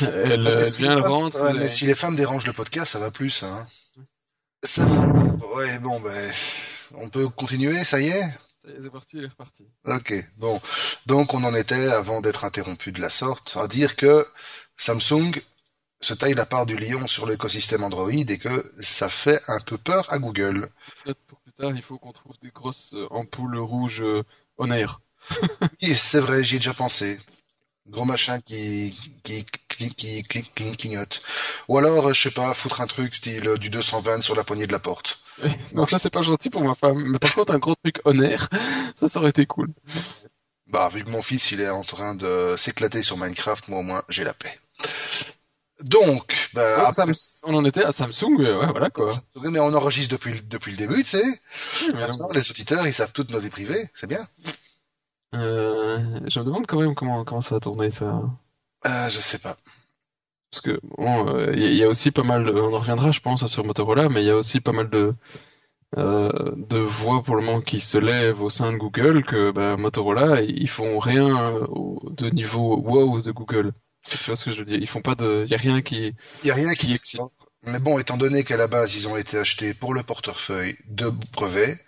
elle, Mais elle vient, les rentre. ouais, et- mais si les femmes dérangent le podcast, ça va plus, hein. Ça, ouais, bon, ben, on peut continuer, ça y est? Ça y est, C'est parti, elle est repartie. Ok, bon. Donc, on en était, avant d'être interrompu de la sorte, à dire que Samsung se taille la part du lion sur l'écosystème Android et que ça fait un peu peur à Google. Pour plus tard, il faut qu'on trouve des grosses euh, ampoules rouges euh, on air. Oui, c'est vrai, j'y ai déjà pensé. Gros machin qui, qui, qui, qui, qui- qui clignote. Ou alors, euh, je sais pas, foutre un truc style euh, du 220 sur la poignée de la porte. [LAUGHS] Non, ça c'est pas gentil pour ma femme. Mais par contre, un gros truc on air, [LAUGHS] ça, ça aurait été cool. Bah, vu que mon fils, il est en train de s'éclater sur Minecraft, moi au moins, j'ai la paix. Donc, bah, après- on en était à Samsung, ouais, voilà quoi. mais on enregistre depuis, le- depuis le début, tu sais. Oui, Maintenant, les auditeurs, ils savent toutes nos vies privées, c'est bien. Euh, je me demande quand même comment, comment ça va tourner ça. Euh, je sais pas. Parce que bon, euh, il y, a- il y a aussi pas mal, de- on en reviendra, je pense, sur Motorola, mais il y a aussi pas mal de euh, de voix pour le moment qui se lèvent au sein de Google que bah, Motorola, ils font rien euh, de niveau wow de Google. Tu vois ce que je veux dire? Ils font pas de, il y a rien qui Il y a rien qui qui excite. Mais bon, étant donné qu'à la base, ils ont été achetés pour le portefeuille de brevets,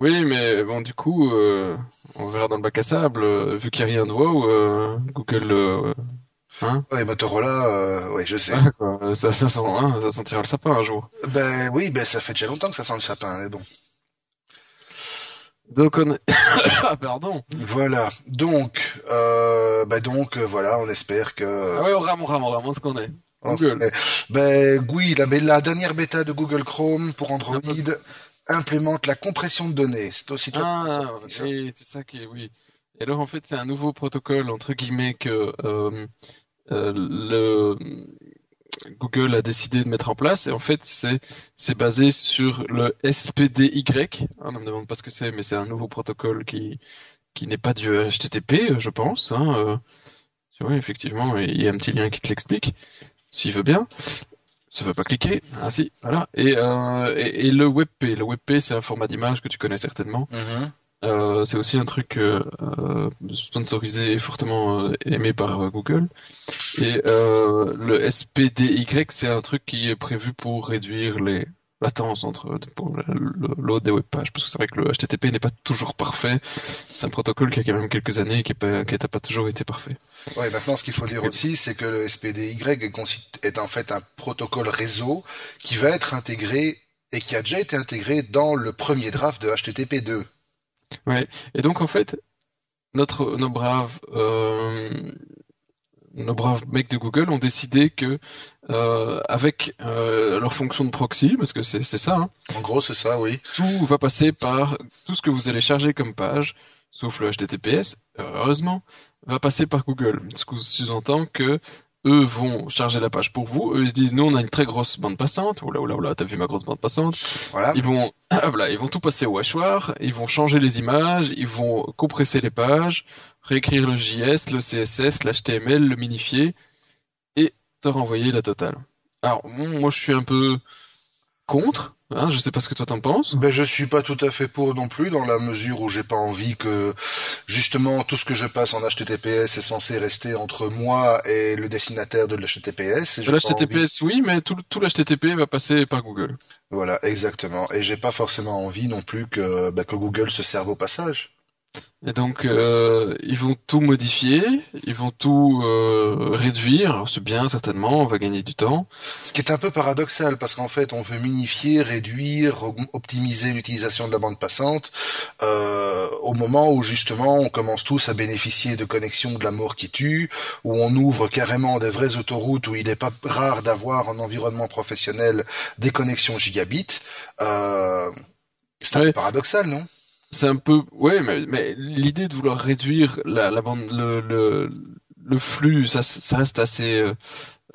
Oui, mais bon, du coup, euh, on verra dans le bac à sable, euh, vu qu'il n'y a rien de wow, euh, Google, euh, hein, ouais, Motorola, ouais, je sais. ça, ça sent, hein, ça sentira le sapin un jour. Ben oui, ben ça fait déjà longtemps que ça sent le sapin, mais bon. Donc on est... [COUGHS] ah pardon. Voilà. Donc, ben donc, voilà, on espère que. Ah ouais, on rame, on rame, on rame, on ce qu'on est. Google. Ben oui, la, la dernière bêta de Google Chrome pour Android implémente la compression de données. C'est aussi Ah, ça. et c'est ça qui est, oui. Et alors en fait, c'est un nouveau protocole entre guillemets que euh, euh, le Google a décidé de mettre en place. Et en fait, c'est c'est basé sur le SPDY. Ah, on ne me demande pas ce que c'est, mais c'est un nouveau protocole qui qui n'est pas du HTTP, je pense. Hein, euh. Vois, effectivement, il y a un petit lien qui te l'explique, s'il veut bien. Ça veut pas cliquer. Ah si, voilà. Et, euh, et, et le WebP. Le WebP, c'est un format d'image que tu connais certainement. Mhm. Euh, c'est aussi un truc euh, euh, sponsorisé et fortement euh, aimé par euh, Google. Et euh, le SPDY, c'est un truc qui est prévu pour réduire les latences entre load des web pages. Parce que c'est vrai que le HTTP n'est pas toujours parfait. C'est un protocole qui a quand même quelques années et qui n'a pas toujours été parfait. Ouais, maintenant, ce qu'il faut dire aussi, c'est que le SPDY est en fait un protocole réseau qui va être intégré et qui a déjà été intégré dans le premier draft de HTTP 2. Ouais. Et donc en fait, notre nos braves euh, nos braves mecs de Google ont décidé que euh, avec euh, leur fonction de proxy, parce que c'est c'est ça, hein, En gros, c'est ça, oui. tout va passer par tout ce que vous allez charger comme page, sauf le HTTPS, heureusement, va passer par Google. Ce qui sous-entend que eux vont charger la page pour vous. Eux ils se disent nous on a une très grosse bande passante. Oula oula oula, t'as vu ma grosse bande passante? Voilà. Ils vont ah, [CLEARS THROAT] voilà, ils vont tout passer au hachoir. Ils vont changer les images. Ils vont compresser les pages, réécrire le JS, le CSS, l'HTML, le minifier et te renvoyer la totale. Alors moi je suis un peu contre. Hein, je sais pas ce que toi t'en penses. Ben, je suis pas tout à fait pour non plus, dans la mesure où j'ai pas envie que, justement, tout ce que je passe en HTTPS est censé rester entre moi et le destinataire de l'HTTPS. envie- l'HTTPS, oui, mais tout, tout l'HTTP va passer par Google. Voilà, exactement. Et j'ai pas forcément envie non plus que, ben, que Google se serve au passage. Et donc, euh, ils vont tout modifier, ils vont tout euh, réduire. C'est bien, certainement, on va gagner du temps. Ce qui est un peu paradoxal parce qu'en fait, on veut minifier, réduire, op- optimiser l'utilisation de la bande passante euh, au moment où justement on commence tous à bénéficier de connexions de la mort qui tue, où on ouvre carrément des vraies autoroutes où il n'est pas rare d'avoir en environnement professionnel des connexions gigabits. Euh, c'est un Ouais. peu paradoxal, non? C'est un peu, ouais, mais, mais l'idée de vouloir réduire la, la bande, le, le, le flux, ça, ça reste assez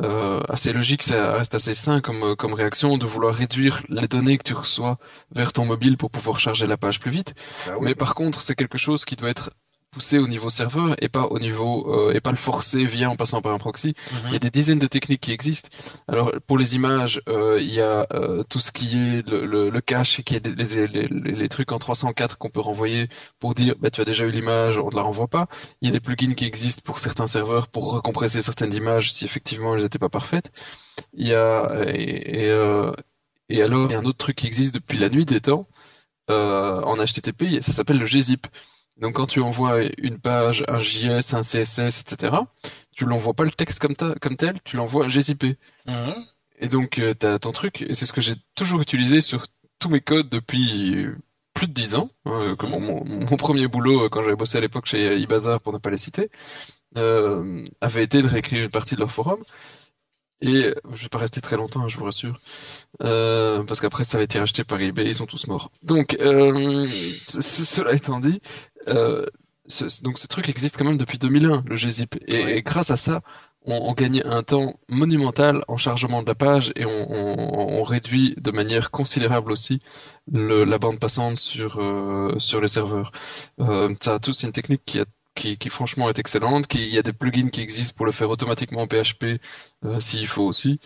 euh, assez logique, ça reste assez sain comme comme réaction de vouloir réduire les données que tu reçois vers ton mobile pour pouvoir charger la page plus vite. Mais par contre, c'est quelque chose qui doit être pousser au niveau serveur et pas au niveau euh, et pas le forcer via en passant par un proxy. Mhm. Il y a des dizaines de techniques qui existent. Alors pour les images, euh, il y a euh, tout ce qui est le, le, le cache, qui est les, les, les, trucs en 304 qu'on peut renvoyer pour dire bah tu as déjà eu l'image, on ne la renvoie pas. Il y a des plugins qui existent pour certains serveurs pour recompresser certaines images si effectivement elles n'étaient pas parfaites. Il y a et, et, euh, et alors il y a un autre truc qui existe depuis la nuit des temps en HTTP, ça s'appelle le gzip. Donc quand tu envoies une page, un JS, un CSS, etc., tu l'envoies pas le texte comme, comme tel, tu l'envoies GZP. Mhm. Et donc euh, tu as ton truc, et c'est ce que j'ai toujours utilisé sur tous mes codes depuis plus de dix ans. Hein, comme mon, premier boulot, euh, quand j'avais bossé à l'époque chez Ibazar, pour ne pas les citer, euh, avait été de réécrire une partie de leur forum. Et je vais pas rester très longtemps, hein, je vous rassure, euh, parce qu'après ça va été racheté par eBay, ils sont tous morts. Donc, euh, cela étant dit, euh, ce, donc ce truc existe quand même depuis 2001, le gzip, et, grâce à ça, on, on, gagne un temps monumental en chargement de la page et on, on, on réduit de manière considérable aussi le, la bande passante sur euh, sur les serveurs. Euh, ça, tout c'est une technique qui a qui, qui, franchement est excellente, qui, il y a des plugins qui existent pour le faire automatiquement en PHP euh, s'il faut aussi.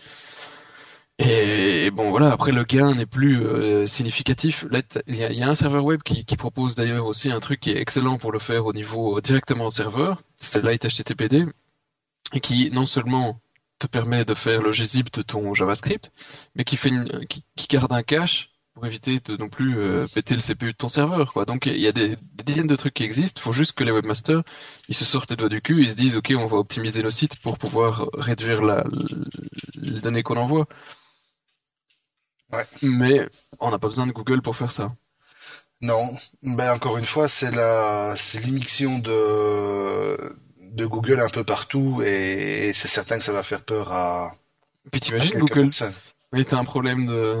Et bon voilà, après le gain n'est plus euh, significatif. il y, a, un serveur web qui, propose d'ailleurs aussi un truc qui est excellent pour le faire au niveau euh, directement au serveur, c'est Light et qui non seulement te permet de faire le gzip de ton JavaScript, mais qui fait une, qui, garde un cache pour éviter de non plus euh, péter le CPU de ton serveur. Donc il y a des, dizaines de trucs qui existent, il faut juste que les webmasters ils se sortent les doigts du cul, ils se disent OK, on va optimiser nos sites pour pouvoir réduire la les données qu'on envoie. Ouais. Mais on n'a pas besoin de Google pour faire ça. Non, ben encore une fois, c'est la c'est l'immixtion de de Google un peu partout et, c'est certain que ça va faire peur à Puis t'imagines Google Oui, t'as un problème de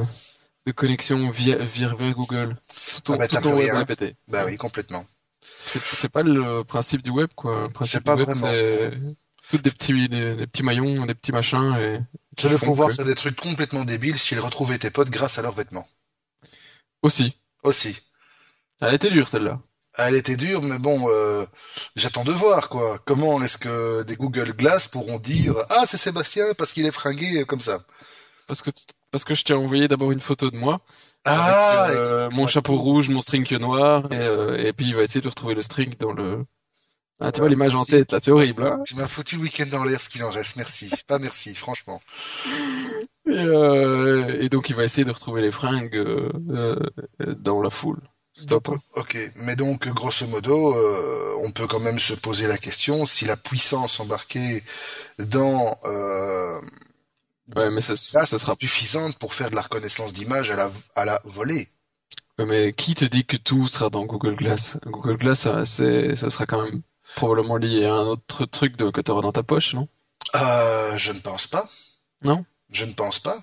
de connexion via, via Google. Tout, ah bah, ton web répété. Bah oui, complètement. C'est pas le principe du web, quoi. C'est pas vraiment. C'est des petits, des, petits maillons, des petits machins et. Tu veux pouvoir faire des trucs complètement débiles s'ils retrouvaient tes potes grâce à leurs vêtements. Aussi. Aussi. Elle était dure, celle-là. Elle était dure, mais bon, euh, j'attends de voir, quoi. Comment est-ce que des Google Glass pourront dire Ah, c'est Sébastien parce qu'il est fringué comme ça Parce que parce que je t'ai envoyé d'abord une photo de moi. Ah, avec, euh, mon chapeau rouge, mon string noir, et, euh, et, puis il va essayer de retrouver le string dans le. Ah, tu vois l'image en tête, là, c'est horrible. Hein tu m'as foutu le week-end dans l'air, ce qu'il en reste. Merci, pas merci, franchement. [LAUGHS] Et, euh, et, donc il va essayer de retrouver les fringues euh, euh dans la foule. Stop. ok, mais donc grosso modo, euh, on peut quand même se poser la question si la puissance embarquée dans Ouais, mais ça, ça, sera suffisante pour faire de la reconnaissance d'image à la, à la volée. mais qui te dit que tout sera dans Google Glass? Google Glass, ça, ça sera quand même probablement lié à un autre truc de, que tu auras dans ta poche, non? Euh, Je ne pense pas. Non? Je ne pense pas.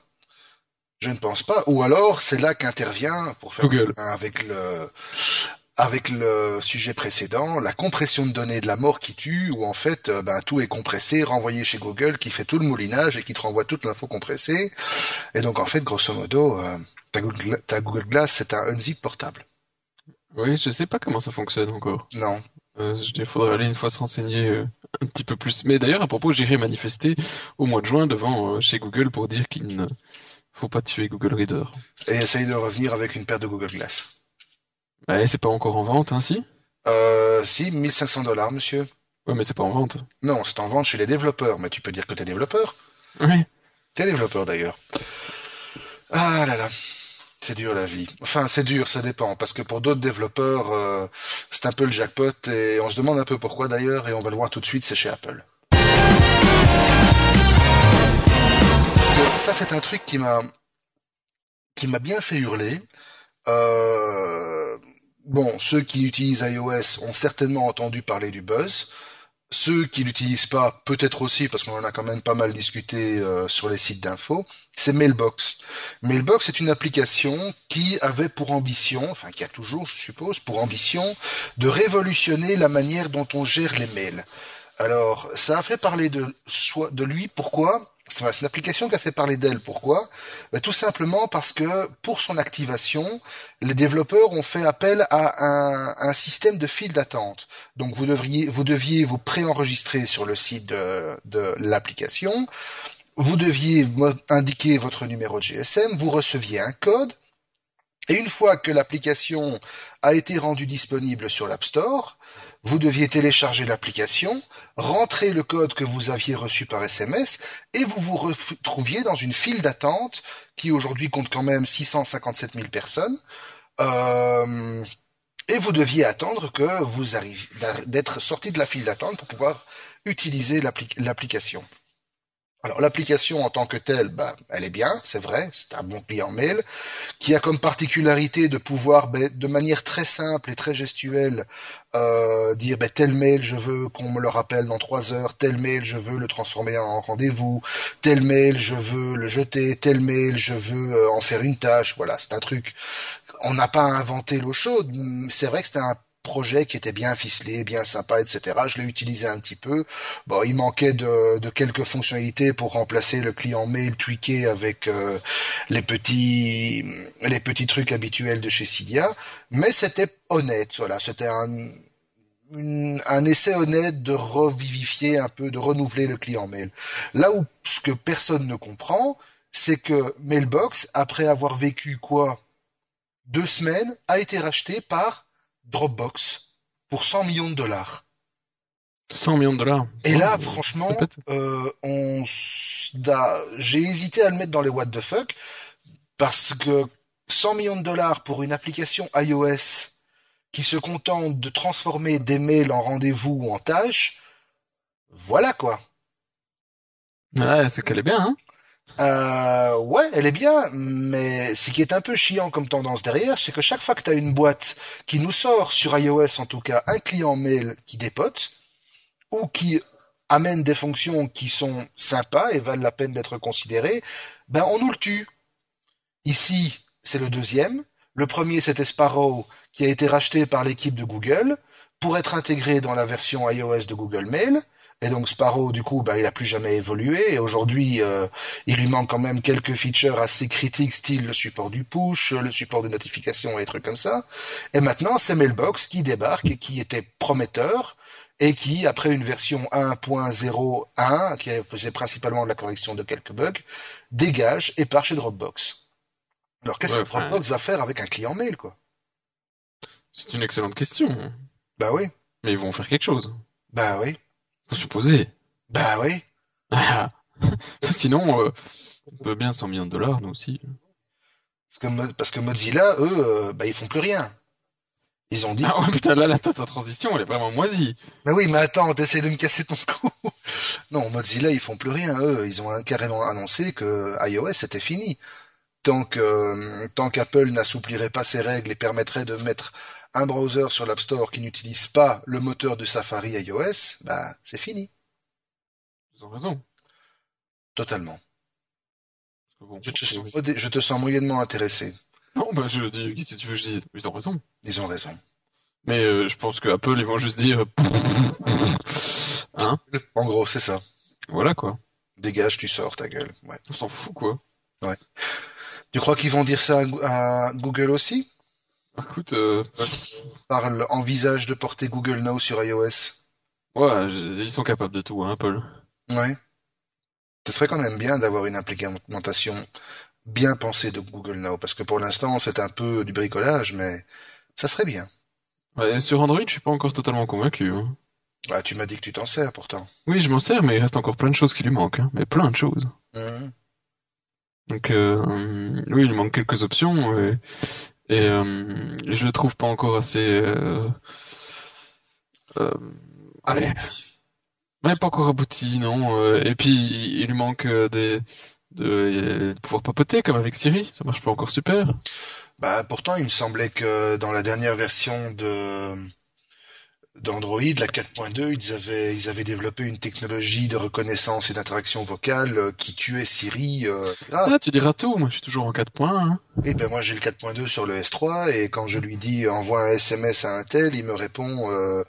Je ne pense pas. Ou alors, c'est là qu'intervient, pour faire Google. avec le, avec le sujet précédent, la compression de données de la mort qui tue, où en fait euh, ben, tout est compressé, renvoyé chez Google, qui fait tout le moulinage et qui te renvoie toute l'info compressée. Et donc en fait, grosso modo, euh, ta, Google, ta, Google, Glass, c'est un unzip portable. Oui, je sais pas comment ça fonctionne encore. Non. Euh, il faudrait aller une fois se renseigner euh, un petit peu plus. Mais d'ailleurs, à propos, j'irai manifester au mois de juin devant chez Google pour dire qu'il ne faut pas tuer Google Reader. Et essaye de revenir avec une paire de Google Glass. Bah, c'est pas encore en vente, hein, si? Euh, si, 1500 dollars, monsieur. Ouais, mais c'est pas en vente. Non, c'est en vente chez les développeurs, mais tu peux dire que t'es développeur. Oui. T'es développeur, d'ailleurs. Ah là là. C'est dur la vie. Enfin, c'est dur, ça dépend, parce que pour d'autres développeurs, euh, c'est un peu le jackpot, et on se demande un peu pourquoi d'ailleurs, et on va le voir tout de suite, c'est chez Apple. Parce que ça, c'est un truc qui m'a qui m'a bien fait hurler. Euh, bon, ceux qui utilisent iOS ont certainement entendu parler du buzz. Ceux qui l'utilisent pas, peut-être aussi, parce qu'on en a quand même pas mal discuté euh, sur les sites d'info, c'est Mailbox. Mailbox est une application qui avait pour ambition, enfin qui a toujours, je suppose, pour ambition de révolutionner la manière dont on gère les mails. Alors, ça a fait parler de lui. Pourquoi? C'est une application qui a fait parler d'elle. Pourquoi? Ben, Tout simplement parce que pour son activation, les développeurs ont fait appel à un, un système de file d'attente. Donc, vous devriez, vous deviez vous préenregistrer sur le site de, de l'application. Vous deviez indiquer votre numéro de GSM. Vous receviez un code. Et une fois que l'application a été rendue disponible sur l'App Store, vous deviez télécharger l'application, rentrer le code que vous aviez reçu par SMS et vous vous retrouviez dans une file d'attente qui aujourd'hui compte quand même 657 000 personnes. Euh, et vous deviez attendre que vous arriviez d'être sorti de la file d'attente pour pouvoir utiliser l'application. Alors l'application en tant que telle, bah, elle est bien, c'est vrai, c'est un bon client mail, qui a comme particularité de pouvoir bah, de manière très simple et très gestuelle euh, dire bah, tel mail je veux qu'on me le rappelle dans trois heures, tel mail je veux le transformer en rendez-vous, tel mail je veux le jeter, tel mail je veux euh, en faire une tâche, voilà, c'est un truc. On n'a pas inventé l'eau chaude, c'est vrai que c'était un projet qui était bien ficelé, bien sympa, etc. Je l'ai utilisé un petit peu. Bon, il manquait de, quelques fonctionnalités pour remplacer le client mail tweaké avec euh, les petits les petits trucs habituels de chez Cydia, mais c'était honnête. Voilà, c'était un un essai honnête de revivifier un peu, de renouveler le client mail. Là où ce que personne ne comprend, c'est que Mailbox, après avoir vécu quoi? Deux semaines, a été racheté par Dropbox pour 100 millions de dollars. 100 millions de dollars. Et là, franchement, euh, on, j'ai hésité à le mettre dans les what the fuck parce que 100 millions de dollars pour une application iOS qui se contente de transformer des mails en rendez-vous ou en tâches, voilà quoi. Ouais, c'est qu'elle est bien, hein euh, ouais, elle est bien, mais ce qui est un peu chiant comme tendance derrière, c'est que chaque fois que tu as une boîte qui nous sort, sur iOS en tout cas, un client mail qui dépote, ou qui amène des fonctions qui sont sympas et valent la peine d'être considérées, ben on nous le tue. Ici, c'est le deuxième. Le premier, c'était Sparrow, qui a été racheté par l'équipe de Google pour être intégré dans la version iOS de Google Mail. Et donc Sparrow, du coup, bah, il a plus jamais évolué. Et aujourd'hui, euh, il lui manque quand même quelques features assez critiques, style le support du push, le support de notification et des trucs comme ça. Et maintenant, c'est Mailbox qui débarque et qui était prometteur et qui, après une version 1.01, qui faisait principalement de la correction de quelques bugs, dégage et part chez Dropbox. Alors qu'est-ce que Dropbox va faire avec un client mail, quoi? C'est une excellente question. Bah oui. Mais ils vont faire quelque chose. Bah oui. Faut supposer. Bah oui. [LAUGHS] Sinon, euh, on peut bien 100 millions de dollars, nous aussi. Parce que, parce que Mozilla, eux, euh, bah ils font plus rien. Ils ont dit. Ah ouais, putain, là, la, ta transition, elle est vraiment moisie. Bah oui, mais attends, t'essayes de me casser ton cou. [LAUGHS] non, Mozilla, ils font plus rien, eux. Ils ont carrément annoncé que iOS, c'était fini. Tant que, tant qu'Apple n'assouplirait pas ses règles et permettrait de mettre un browser sur l'App Store qui n'utilise pas le moteur de Safari iOS, bah c'est fini. Ils ont raison. Totalement. je, te, sens moyennement intéressé. Non, bah je dis, si tu veux, je dis, ils ont raison. Ils ont raison. Mais euh, je pense que Apple, ils vont juste dire, [LAUGHS] hein? En gros, c'est ça. Voilà quoi. Dégage, tu sors ta gueule. Ouais. On s'en fout quoi. Ouais. Tu crois qu'ils vont dire ça à Google aussi? Écoute, euh... Parle, envisage de porter Google Now sur iOS. Ouais, ils sont capables de tout, hein, Paul. Ouais. Ce serait quand même bien d'avoir une implémentation bien pensée de Google Now, parce que pour l'instant, c'est un peu du bricolage, mais ça serait bien. Ouais, sur Android, je suis pas encore totalement convaincu. Hein. Bah, tu m'as dit que tu t'en sers pourtant. Oui, je m'en sers, mais il reste encore plein de choses qui lui manquent, hein. mais plein de choses. Mmh. Donc, euh, oui, il manque quelques options. Et et euh, je le trouve pas encore assez. Euh, euh, allez. Ouais, pas encore abouti, non. Et puis il lui manque des de, de, pouvoir papoter comme avec Siri. Ça marche pas encore super. Bah pourtant, il me semblait que dans la dernière version de d'Android, la 4.2, ils avaient, ils avaient développé une technologie de reconnaissance et d'interaction vocale euh, qui tuait Siri. Euh, là. Ah, tu diras tout, moi je suis toujours en 4 points. Hein. Et ben moi j'ai le 4.2 sur le S3 et quand je lui dis envoie un SMS à un tel, il me répond euh,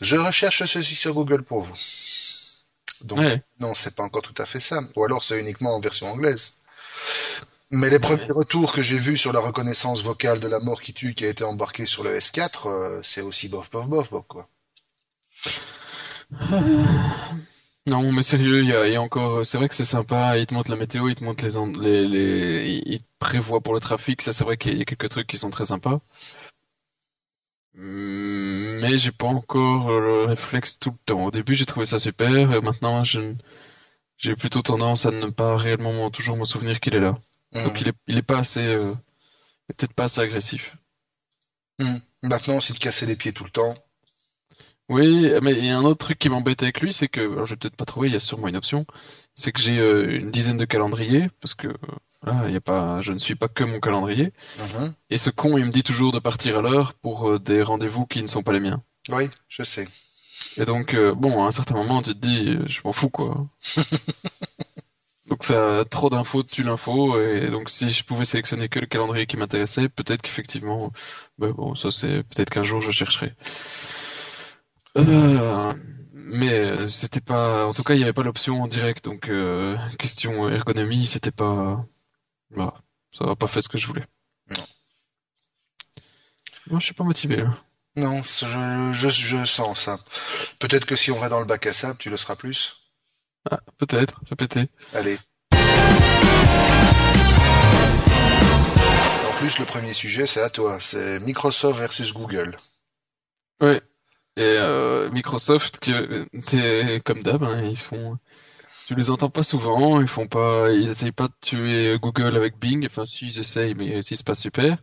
je recherche ceci sur Google pour vous. Donc Ouais. non, c'est pas encore tout à fait ça. Ou alors c'est uniquement en version anglaise. Mais les premiers retours que j'ai vus sur la reconnaissance vocale de la mort qui tue qui a été embarquée sur le S4, euh, c'est aussi bof bof bof bof quoi. Non, mais sérieux, il y a, il y a encore. C'est vrai que c'est sympa. Il te montre la météo, il te montre les, en- les, les, il te prévoit pour le trafic. Ça, c'est vrai qu'il y a quelques trucs qui sont très sympas. Hum, Mais j'ai pas encore le réflexe tout le temps. Au début, j'ai trouvé ça super. Et maintenant, j'ai plutôt tendance à ne pas réellement toujours me souvenir qu'il est là. Donc, Mhm. il est, il est pas assez, euh, peut-être pas assez agressif. Mhm. Maintenant, si te casser les pieds tout le temps, Oui, mais il y a un autre truc qui m'embête avec lui, c'est que, alors je vais peut-être pas trouver, il y a sûrement une option, c'est que j'ai euh, une dizaine de calendriers, parce que euh, voilà, il y a pas, je ne suis pas que mon calendrier, Mhm. et ce con, il me dit toujours de partir à l'heure pour euh, des rendez-vous qui ne sont pas les miens. oui, je sais. Et donc, euh, bon, à un certain moment, tu te dis, euh, je m'en fous, quoi. [LAUGHS] Donc ça, trop d'infos tue l'info, et donc si je pouvais sélectionner que le calendrier qui m'intéressait, peut-être qu'effectivement, ben bon, ça c'est, peut-être qu'un jour je chercherai. Euh, mais euh, c'était pas, en tout cas, il n'y avait pas l'option en direct, donc euh, question ergonomie, c'était pas, voilà, ça n'a pas fait ce que je voulais. Non. Moi, je suis pas motivé. là. Non, je, je, je sens ça. Peut-être que si on va dans le bac à sable, tu le seras plus. Ah, peut-être, fais péter. Allez. En plus, le premier sujet, c'est à toi. C'est Microsoft versus Google. Ouais. Et euh, Microsoft, que c'est comme d'hab, hein, ils font, tu les entends pas souvent, ils font pas, ils essayent pas de tuer Google avec Bing, enfin si ils essayent, mais si c'est pas super.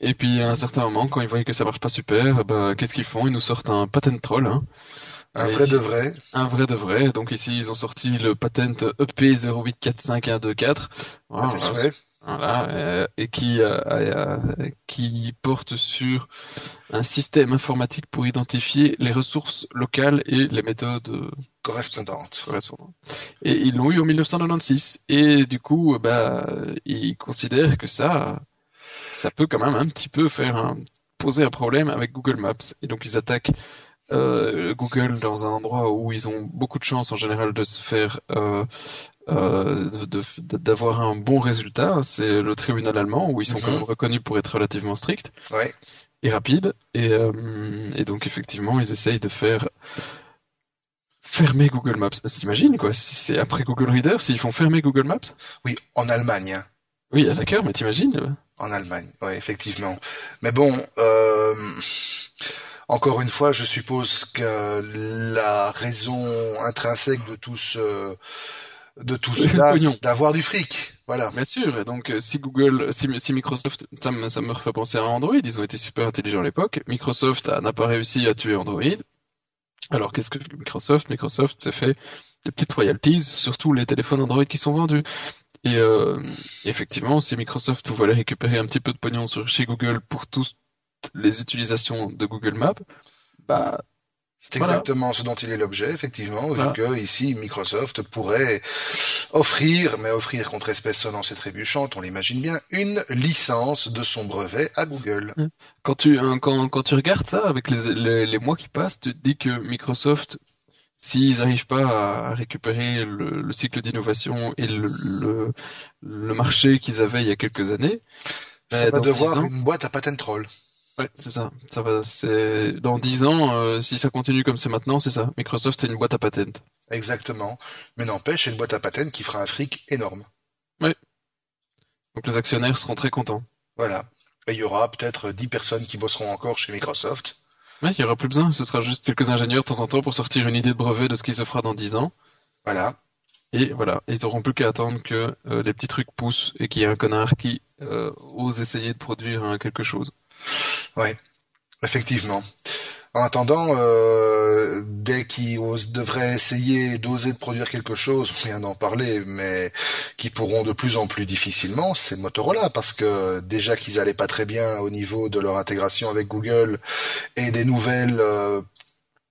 Et puis à un certain moment, quand ils voient que ça marche pas super, bah qu'est-ce qu'ils font? Ils nous sortent un patent troll, hein. Un vrai de vrai. Un vrai de vrai. Donc ici, ils ont sorti le patent E EP084524. Voilà, souhaits. voilà, euh, et qui, euh, euh, qui porte sur un système informatique pour identifier les ressources locales et les méthodes euh, Correspondante. correspondantes. Et ils l'ont eu en 1996. Et du coup, bah, ils considèrent que ça, ça peut quand même un petit peu faire un, poser un problème avec Google Maps. Et donc ils attaquent euh, Google dans un endroit où ils ont beaucoup de chance en général de se faire euh, euh, d'avoir un bon résultat. C'est le tribunal allemand où ils sont Mhm. quand même reconnus pour être relativement stricts Ouais. et rapides. Et, et donc effectivement, ils essayent de faire fermer Google Maps. T'imagines quoi? Si c'est après Google Reader, s'ils font fermer Google Maps? Oui, en Allemagne. hein. Oui, ah, d'accord, mais t'imagines? En Allemagne, oui, effectivement. Mais bon, euh, encore une fois, je suppose que la raison intrinsèque de tout ce, de tout [LAUGHS] cela, pognon. c'est d'avoir du fric. Voilà. Bien sûr, et donc euh, si Google, si, si Microsoft, ça me, ça me refait penser à Android, ils ont été super intelligents à l'époque. Microsoft n'a pas réussi à tuer Android. Alors qu'est-ce que Microsoft? Microsoft s'est fait des petites royalties sur tous les téléphones Android qui sont vendus. Et euh, effectivement, si Microsoft pouvait aller récupérer un petit peu de pognon sur, chez Google pour toutes les utilisations de Google Maps, bah C'est Voilà. exactement ce dont il est l'objet, effectivement, Voilà. vu que ici, Microsoft pourrait offrir, mais offrir contre espèce sonnante et trébuchante, on l'imagine bien, une licence de son brevet à Google. Quand tu, hein, quand, quand tu regardes ça avec les, les, les mois qui passent, tu te dis que Microsoft, s'ils n'arrivent pas à récupérer le, le cycle d'innovation et le, le, le marché qu'ils avaient il y a quelques années, Ça ben, va devoir 10 ans, une boîte à patent troll. Ouais, c'est ça, ça va, c'est, dans 10 ans, euh, si ça continue comme c'est maintenant, c'est ça. Microsoft, c'est une boîte à patent. Exactement. Mais n'empêche, c'est une boîte à patent qui fera un fric énorme. Donc les actionnaires seront très contents. Voilà. Et il y aura peut-être 10 personnes qui bosseront encore chez Microsoft. Ouais, il y aura plus besoin, ce sera juste quelques ingénieurs de temps en temps pour sortir une idée de brevet de ce qui se fera dans 10 ans. Voilà. Et voilà, ils auront plus qu'à attendre que euh, les petits trucs poussent et qu'il y ait un connard qui euh, ose essayer de produire hein, quelque chose. Ouais. Effectivement. En attendant, euh, dès qu'ils devraient essayer d'oser de produire quelque chose, rien d'en parler, mais qui pourront de plus en plus difficilement, c'est Motorola, parce que déjà qu'ils allaient pas très bien au niveau de leur intégration avec Google et des nouvelles euh,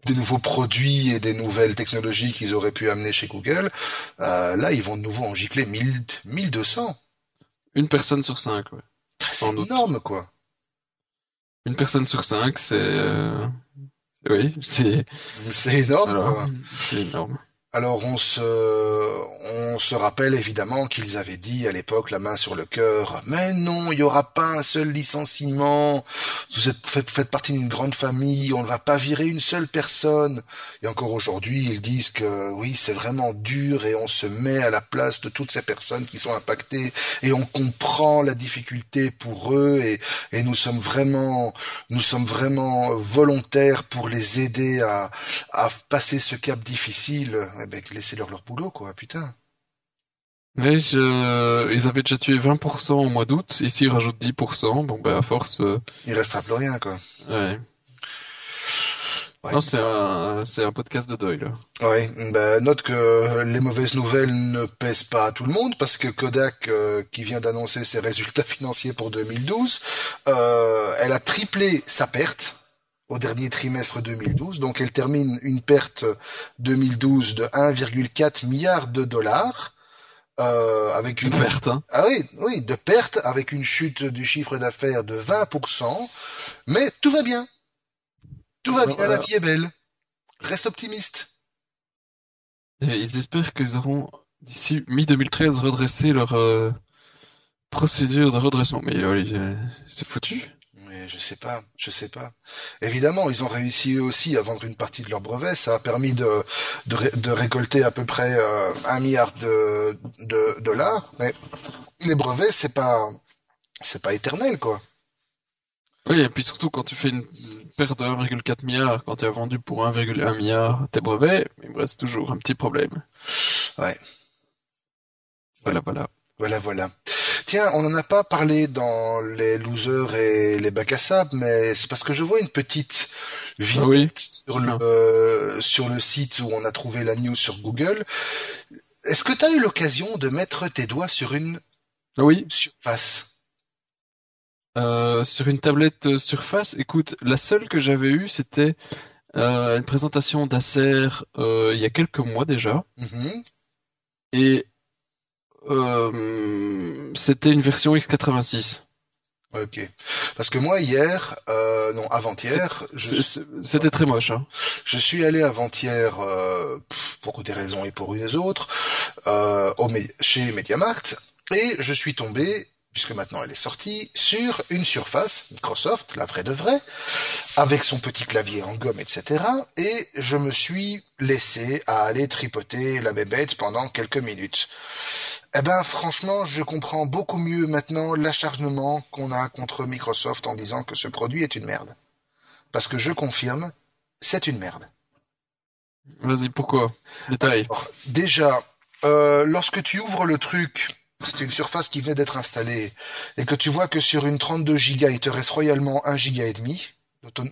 des nouveaux produits et des nouvelles technologies qu'ils auraient pu amener chez Google, euh, là, ils vont de nouveau en gicler 1000, 1200. Une personne sur cinq, ouais. C'est énorme, quoi. Une personne sur cinq, c'est... Euh, oui, c'est... C'est énorme, quoi. C'est énorme. Alors on se, rappelle évidemment qu'ils avaient dit à l'époque la main sur le cœur, mais non, il n'y aura pas un seul licenciement, vous êtes, faites, partie d'une grande famille, on ne va pas virer une seule personne. Et encore aujourd'hui, ils disent que oui, c'est vraiment dur et on se met à la place de toutes ces personnes qui sont impactées et on comprend la difficulté pour eux et, nous sommes vraiment, nous sommes vraiment volontaires pour les aider à passer ce cap difficile eh ben, laissez-leur leur boulot, quoi, putain. Mais je... ils avaient déjà tué 20% au mois d'août, ici ils rajoutent 10%, bon ben à force... Euh, il restera plus rien, quoi. Ouais. Non, c'est un, c'est un podcast de deuil, là. Ouais, ben, note que les mauvaises nouvelles ne pèsent pas à tout le monde, parce que Kodak, euh, qui vient d'annoncer ses résultats financiers pour 2012, euh, elle a triplé sa perte, au dernier trimestre 2012. Donc elle termine une perte 2012 de 1,4 milliard de dollars. Euh, avec une perte, hein. ah oui, oui, de perte avec une chute du chiffre d'affaires de 20%, mais tout va bien, tout va bien, la vie est belle. Reste optimiste. ils espèrent qu'ils auront d'ici mi-2013 redressé leur euh, procédure de redressement. Mais euh, c'est foutu je sais pas, je sais pas. Évidemment, ils ont réussi aussi à vendre une partie de leurs brevets. Ça a permis de, de, récolter à peu près euh, un milliard de, de dollars. Mais les brevets, c'est pas, c'est pas éternel, quoi. Oui, et puis surtout quand tu fais une perte de 1,4 milliard, quand tu as vendu pour 1,1 milliard tes brevets, il me reste toujours un petit problème. Ouais. Voilà, voilà. Voilà, voilà. Tiens, on n'en a pas parlé dans les losers et les bacs à sable, mais c'est parce que je vois une petite vidéo sur, le, sur le site où on a trouvé la news sur Google. Est-ce que tu as eu l'occasion de mettre tes doigts sur une oui. surface? Euh, Sur une tablette euh, surface, écoute, la seule que j'avais eue, c'était euh, une présentation d'Acer il y a quelques mois déjà. Mm-hmm. Et euh, c'était une version x86. Ok. Parce que moi hier, euh, non avant-hier, c'était très moche. Hein. Je suis allé avant-hier euh, pour des raisons et pour une autres au, chez MediaMarkt et je suis tombé puisque maintenant elle est sortie, sur une surface Microsoft, la vraie de vraie, avec son petit clavier en gomme, etc. Et je me suis laissé à aller tripoter la bébête pendant quelques minutes. Eh ben, franchement, je comprends beaucoup mieux maintenant l'acharnement qu'on a contre Microsoft en disant que ce produit est une merde. Parce que je confirme, c'est une merde. Vas-y, pourquoi? Détail. déjà, euh, lorsque tu ouvres le truc c'est une surface qui venait d'être installée, et que tu vois que sur une 32 Go, il te reste royalement 1 giga et demi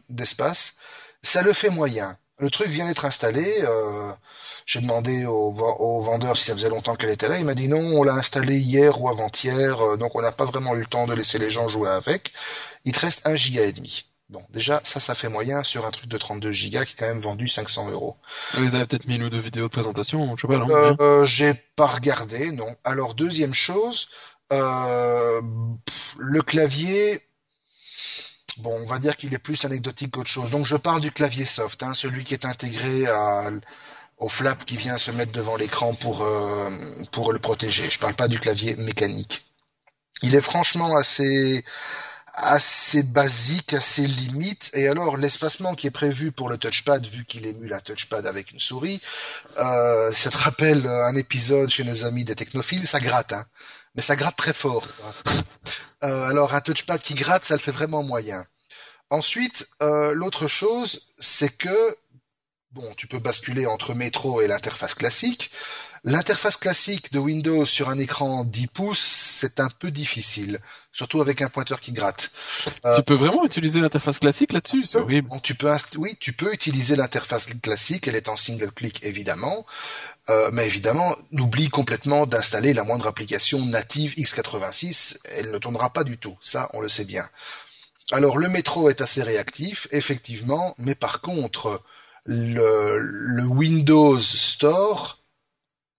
d'espace, ça le fait moyen. Le truc vient d'être installé. Euh, J'ai demandé au, vendeur si ça faisait longtemps qu'elle était là. Il m'a dit non, on l'a installé hier ou avant-hier, euh, donc on n'a pas vraiment eu le temps de laisser les gens jouer avec. Il te reste 1 giga et demi. Bon, déjà, ça, ça fait moyen sur un truc de 32 gigas qui est quand même vendu 500 euros. Vous avez peut-être mis une ou deux vidéos de présentation, je sais pas, euh, euh, J'ai pas regardé, non. Alors, deuxième chose, euh, le clavier, bon, on va dire qu'il est plus anecdotique qu'autre chose. Donc, je parle du clavier soft, hein, celui qui est intégré à, au flap qui vient se mettre devant l'écran pour, euh, pour le protéger. Je parle pas du clavier mécanique. Il est franchement assez assez basique, assez limite. Et alors l'espacement qui est prévu pour le touchpad, vu qu'il émule un touchpad avec une souris, euh, ça te rappelle un épisode chez nos amis des technophiles, ça gratte, hein. Mais ça gratte très fort. Euh, alors un touchpad qui gratte, ça le fait vraiment moyen. Ensuite, euh, l'autre chose, c'est que bon, tu peux basculer entre métro et l'interface classique. L'interface classique de Windows sur un écran 10 pouces, c'est un peu difficile, surtout avec un pointeur qui gratte. Euh, tu peux vraiment utiliser l'interface classique là-dessus? C'est horrible. tu peux, oui, tu peux utiliser l'interface classique, elle est en single click évidemment, euh, mais évidemment, n'oublie complètement d'installer la moindre application native x86, elle ne tournera pas du tout, ça on le sait bien. Alors le métro est assez réactif, effectivement, mais par contre, le, le Windows Store,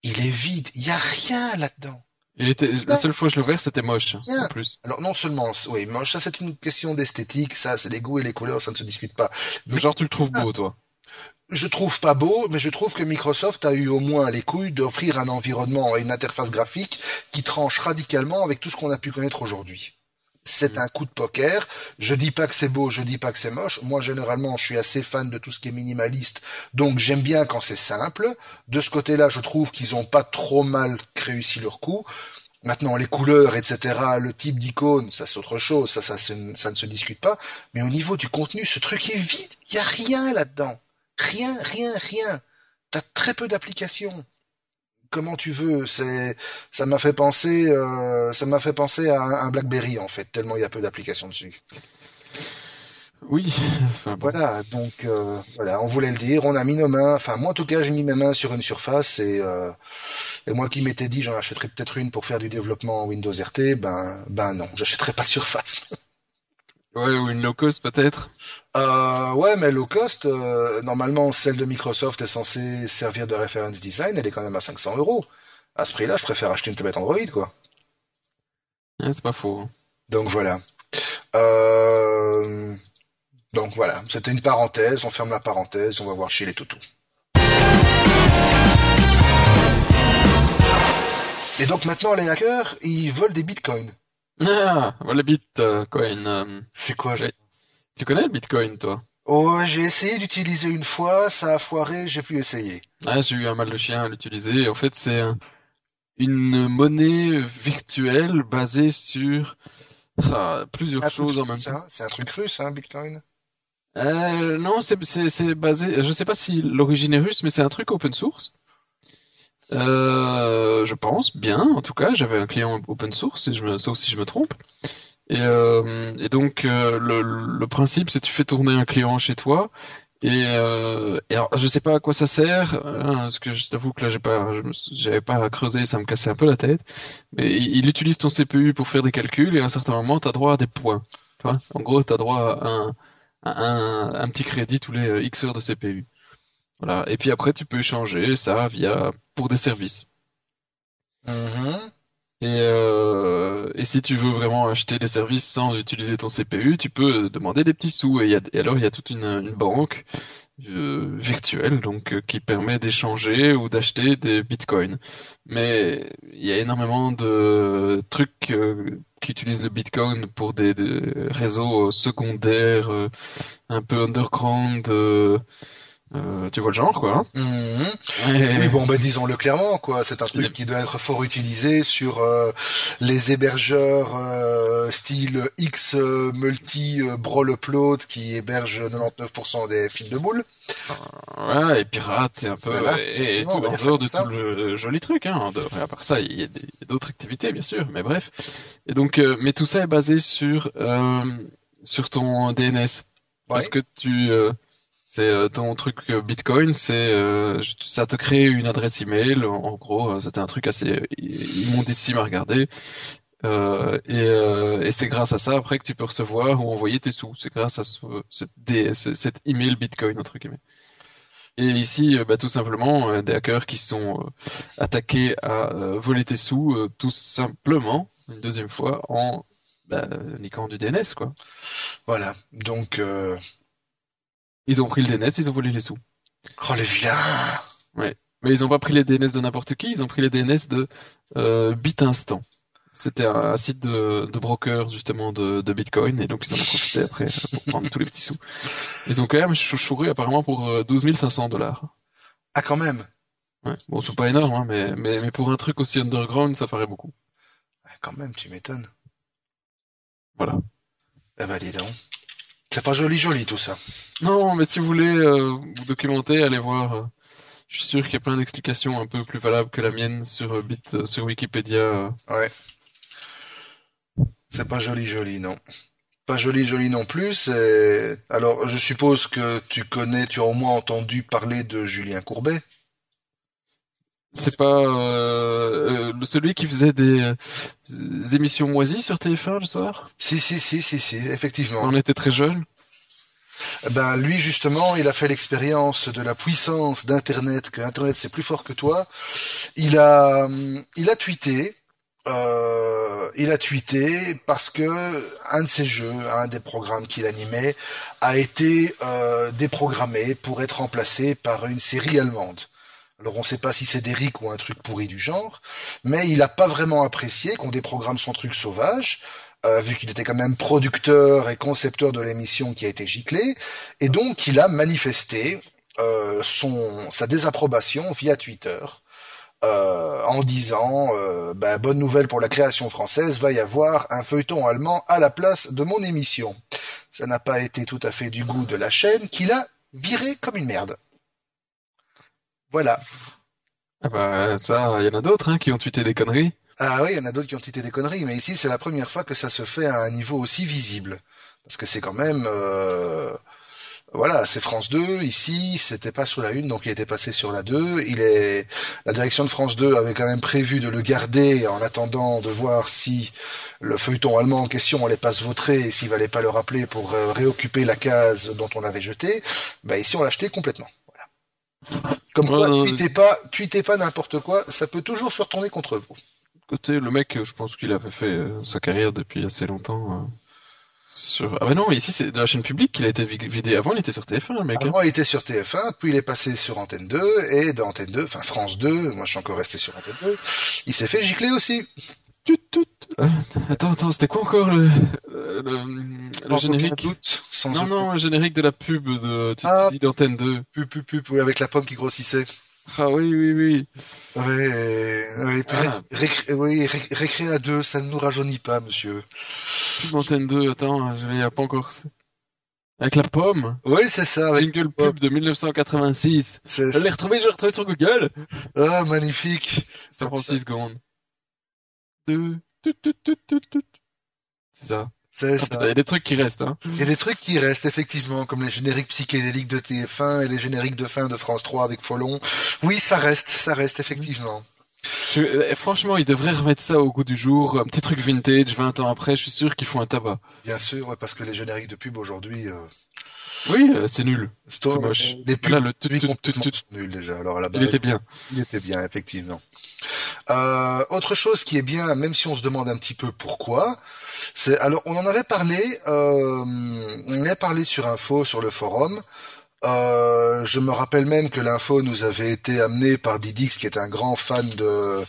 il est vide, il n'y a rien là-dedans. Il était, la seule fois que je l'ai ouvert, c'était moche, en plus. Alors, non seulement, oui, moche, ça c'est une question d'esthétique, ça, c'est les goûts et les couleurs, ça ne se discute pas. Mais genre, tu le trouves beau, toi? Je trouve pas beau, mais je trouve que Microsoft a eu au moins les couilles d'offrir un environnement et une interface graphique qui tranche radicalement avec tout ce qu'on a pu connaître aujourd'hui c'est un coup de poker. Je dis pas que c'est beau, je dis pas que c'est moche. Moi, généralement, je suis assez fan de tout ce qui est minimaliste, donc j'aime bien quand c'est simple. De ce côté-là, je trouve qu'ils ont pas trop mal réussi leur coup. Maintenant, les couleurs, etc., le type d'icône, ça c'est autre chose, ça, ça, ça ne se discute pas. Mais au niveau du contenu, ce truc est vide. Il y a rien là-dedans. Rien, rien, rien. T'as très peu d'applications comment tu veux. C'est, ça m'a fait penser, euh, ça m'a fait penser à un, BlackBerry en fait, tellement il y a peu d'applications dessus. Oui. [LAUGHS] Enfin, Voilà, donc euh, voilà, on voulait le dire, on a mis nos mains. Enfin, moi en tout cas, j'ai mis mes mains sur une surface et, euh, et moi qui m'étais dit, j'en achèterais peut-être une pour faire du développement Windows RT. Ben, ben non, j'achèterai pas de surface. [LAUGHS] Ouais, ou une low cost peut-être. Euh, ouais, mais low cost, euh, normalement, celle de Microsoft est censée servir de reference design, elle est quand même à 500 euros. À ce prix-là, je préfère acheter une tablette Android, quoi. Ouais, c'est pas faux. Donc voilà. Euh... Donc voilà, c'était une parenthèse, on ferme la parenthèse, on va voir chez les toutous. Et donc maintenant, les hackers, ils volent des bitcoins. Ah, le Bitcoin. Euh, c'est quoi ça Tu connais le Bitcoin, toi? Oh, j'ai essayé d'utiliser une fois, ça a foiré, j'ai pu essayer. Ah, j'ai eu un mal de chien à l'utiliser. En fait, c'est une monnaie virtuelle basée sur ah, plusieurs choses en même temps. C'est un truc russe, hein, Bitcoin euh, Non, c'est basé. Je sais pas si l'origine est russe, mais c'est un truc open source. Euh, je pense bien. En tout cas, j'avais un client open source, et je me, sauf si je me trompe. Et, euh, donc euh, le, le, principe, c'est tu fais tourner un client chez toi. Et, euh, et alors, je sais pas à quoi ça sert, hein, parce que je t'avoue que là j'ai pas, j'avais pas creusé, ça me cassait un peu la tête. Mais il, utilise ton CPU pour faire des calculs et à un certain moment, tu as droit à des points. Tu vois en gros, tu as droit à un, un, petit crédit tous les X heures de CPU. Voilà. Et puis après, tu peux échanger ça via pour des services. Mm-hmm. Et, euh, et si tu veux vraiment acheter des services sans utiliser ton CPU, tu peux demander des petits sous. Et, y a, et alors, il y a toute une, une banque euh, virtuelle donc euh, qui permet d'échanger ou d'acheter des bitcoins. Mais il y a énormément de trucs euh, qui utilisent le bitcoin pour des, des réseaux secondaires, un peu underground euh, tu vois le genre, quoi. Mhm. Oui, bon, ben disons-le clairement, quoi. C'est un truc qui doit être fort utilisé sur euh, les hébergeurs euh, style X multi brawl upload qui hébergent 99% des fils de boules. Ouais, et pirate, et un peu, et, tout, en dehors de tout le joli truc, hein. à part ça, il y a d'autres activités, bien sûr, mais bref. Et donc, mais tout ça est basé sur sur ton DNS, parce que tu c'est euh, ton truc euh, Bitcoin, c'est euh, ça te crée une adresse email. En gros, c'était un truc assez immondissime à regarder. et, c'est grâce à ça après que tu peux recevoir ou envoyer tes sous. C'est grâce à ce, cette, email Bitcoin entre guillemets. Et ici, bah, tout simplement, des hackers qui sont attaqués à voler tes sous, tout simplement, une deuxième fois, en bah, niquant du DNS, quoi. Voilà. Donc, ils ont pris le DNS, ils ont volé les sous. Oh les vilains Ouais. Mais ils ont pas pris les DNS de n'importe qui, ils ont pris les DNS de euh, BitInstant. C'était un, site de, de, broker justement de, de, Bitcoin et donc ils en ont profité après pour prendre tous les petits sous. Ils ont quand même chouchouré apparemment pour 12 euh, 500 dollars. Ah quand même Ouais. Bon c'est pas énorme hein, mais, mais, mais pour un truc aussi underground ça ferait beaucoup. quand même tu m'étonnes. Voilà. Eh ben dis donc. C'est pas joli joli tout ça. Non, mais si vous voulez euh, vous documenter, allez voir. Euh, Je suis sûr qu'il y a plein d'explications un peu plus valables que la mienne sur euh, Bit, sur Wikipédia. Ouais. C'est pas joli, joli, non. Pas joli, joli non plus. c'est- Alors, je suppose que tu connais, tu as au moins entendu parler de Julien Courbet. C'est pas euh, euh, celui qui faisait des, euh, des émissions moisies sur TF1 le soir? Si, si, si, si, si, effectivement. On était très jeunes. Ben lui justement, il a fait l'expérience de la puissance d'Internet, que Internet c'est plus fort que toi. Il a, il a tweeté, euh, il a tweeté parce que un de ses jeux, un des programmes qu'il animait, a été euh, déprogrammé pour être remplacé par une série allemande. Alors on ne sait pas si c'est d'Eric ou un truc pourri du genre, mais il n'a pas vraiment apprécié qu'on déprogramme son truc sauvage euh, vu qu'il était quand même producteur et concepteur de l'émission qui a été giclée, et donc il a manifesté euh, son sa désapprobation via Twitter. euh, en disant bah, bonne nouvelle pour la création française, va y avoir un feuilleton allemand à la place de mon émission. Ça n'a pas été tout à fait du goût de la chaîne qui l'a viré comme une merde. Voilà. Ah bah ça, il y en a d'autres hein, qui ont tweeté des conneries. Ah oui, il y en a d'autres qui ont tweeté des conneries, mais ici c'est la première fois que ça se fait à un niveau aussi visible. Parce que c'est quand même... euh, Voilà, c'est France 2, ici, c'était pas sur la 1, donc il était passé sur la 2. Il est... La direction de France 2 avait quand même prévu de le garder en attendant de voir si le feuilleton allemand en question allait pas se vautrer et s'il valait pas le rappeler pour euh, réoccuper la case dont on l'avait jeté. Bah ici on l'a acheté complètement. Comme quoi, Ouais, tweetez pas, tweetez pas n'importe quoi, ça peut toujours se retourner contre vous. Côté, le mec, je pense qu'il avait fait euh, sa carrière depuis assez longtemps. euh, sur... Ah bah non, ici c'est de la chaîne publique qu'il a été vi- vidé. Avant, il était sur TF1, le mec. hein. Avant, il était sur TF1, puis il est passé sur Antenne 2, et de Antenne 2, enfin France 2, moi je suis encore resté sur Antenne 2, il s'est fait gicler aussi. Tut, tut. Euh, Attends, attends, c'était quoi encore le, le, le aucun générique? doute, sans Non, non, le générique de la pub de, Ah. d'Antenne 2. pu, pu, pu, pu, avec la pomme qui grossissait. Ah oui, oui, oui. Oui, et, oui, puis Ah. ré- récré, oui, ré- récré à deux, ça ne nous rajeunit pas, monsieur. Pub d'Antenne 2, attends, je l'ai pas encore. Avec la pomme? Oui, c'est ça, avec, Jingle pub de 1986. c'est, Je l'ai retrouvé, je l'ai retrouvé sur Google. ah, magnifique. Ça prend 6 secondes. C'est ça. Ah, il y a des trucs qui restent, hein. Il y a des trucs qui restent, effectivement, comme les génériques psychédéliques de TF1 et les génériques de fin de France 3 avec Follon. Oui, ça reste, ça reste, effectivement. Je- euh, franchement, ils devraient remettre ça au goût du jour. Un petit truc vintage, 20 ans après, je suis sûr qu'ils font un tabac. Bien sûr, parce que les génériques de pub aujourd'hui, euh, Oui, euh, c'est nul. C'est moche. les pubs Là, le tut, tut, tut, nuls déjà. Alors à la il base, était bien. il était bien, effectivement. Euh, autre chose qui est bien, même si on se demande un petit peu pourquoi, c'est alors on en avait parlé, euh, on en avait parlé sur Info, sur le forum. Euh, je me rappelle même que l'info nous avait été amenée par Didix, qui est un grand fan de,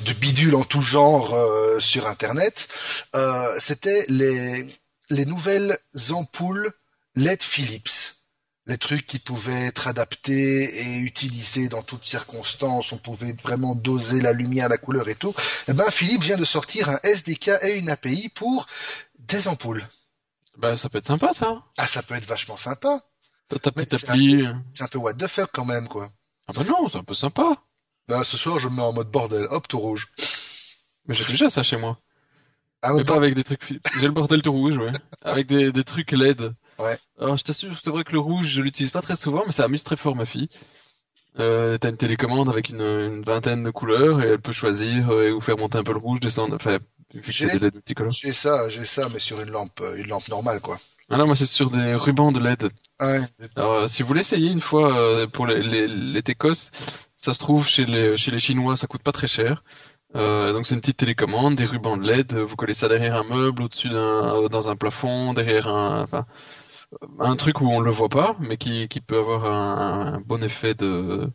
de bidule en tout genre euh, sur Internet. Euh, C'était les, les nouvelles ampoules LED Philips. Les trucs qui pouvaient être adaptés et utilisés dans toutes circonstances, on pouvait vraiment doser la lumière, la couleur et tout. Eh ben, Philips vient de sortir un SDK et une API pour des ampoules. Bah, ça peut être sympa, ça. Ah, ça peut être vachement sympa. T'as ta petite c'est appli. C'est un peu what the fuck quand même, quoi. Ah bah non, c'est un peu sympa. Ben, ce soir, je me mets en mode bordel. Hop, tout rouge. Mais j'ai déjà ça chez moi. Ah, Mais pas avec des trucs. J'ai le bordel tout rouge, ouais. [LAUGHS] Avec des, des trucs LED. Ouais. Alors, je t'assure, c'est vrai que le rouge, je l'utilise pas très souvent, mais ça amuse très fort ma fille. Euh, t'as une télécommande avec une, une vingtaine de couleurs et elle peut choisir euh, ou faire monter un peu le rouge, descendre, enfin, J'ai- c'est des LED multicolores. J'ai ça, j'ai ça, mais sur une lampe, euh, une lampe normale, quoi. Ah non, moi c'est sur des rubans de LED. Ouais. Alors, euh, si vous l'essayez une fois euh, pour les, les, les Técos, ça se trouve chez les, chez les Chinois, ça coûte pas très cher. Euh, donc c'est une petite télécommande, des rubans de LED, vous collez ça derrière un meuble, au-dessus d'un, dans un plafond, derrière un, enfin, un truc où on le voit pas, mais qui, qui peut avoir un, un bon effet de,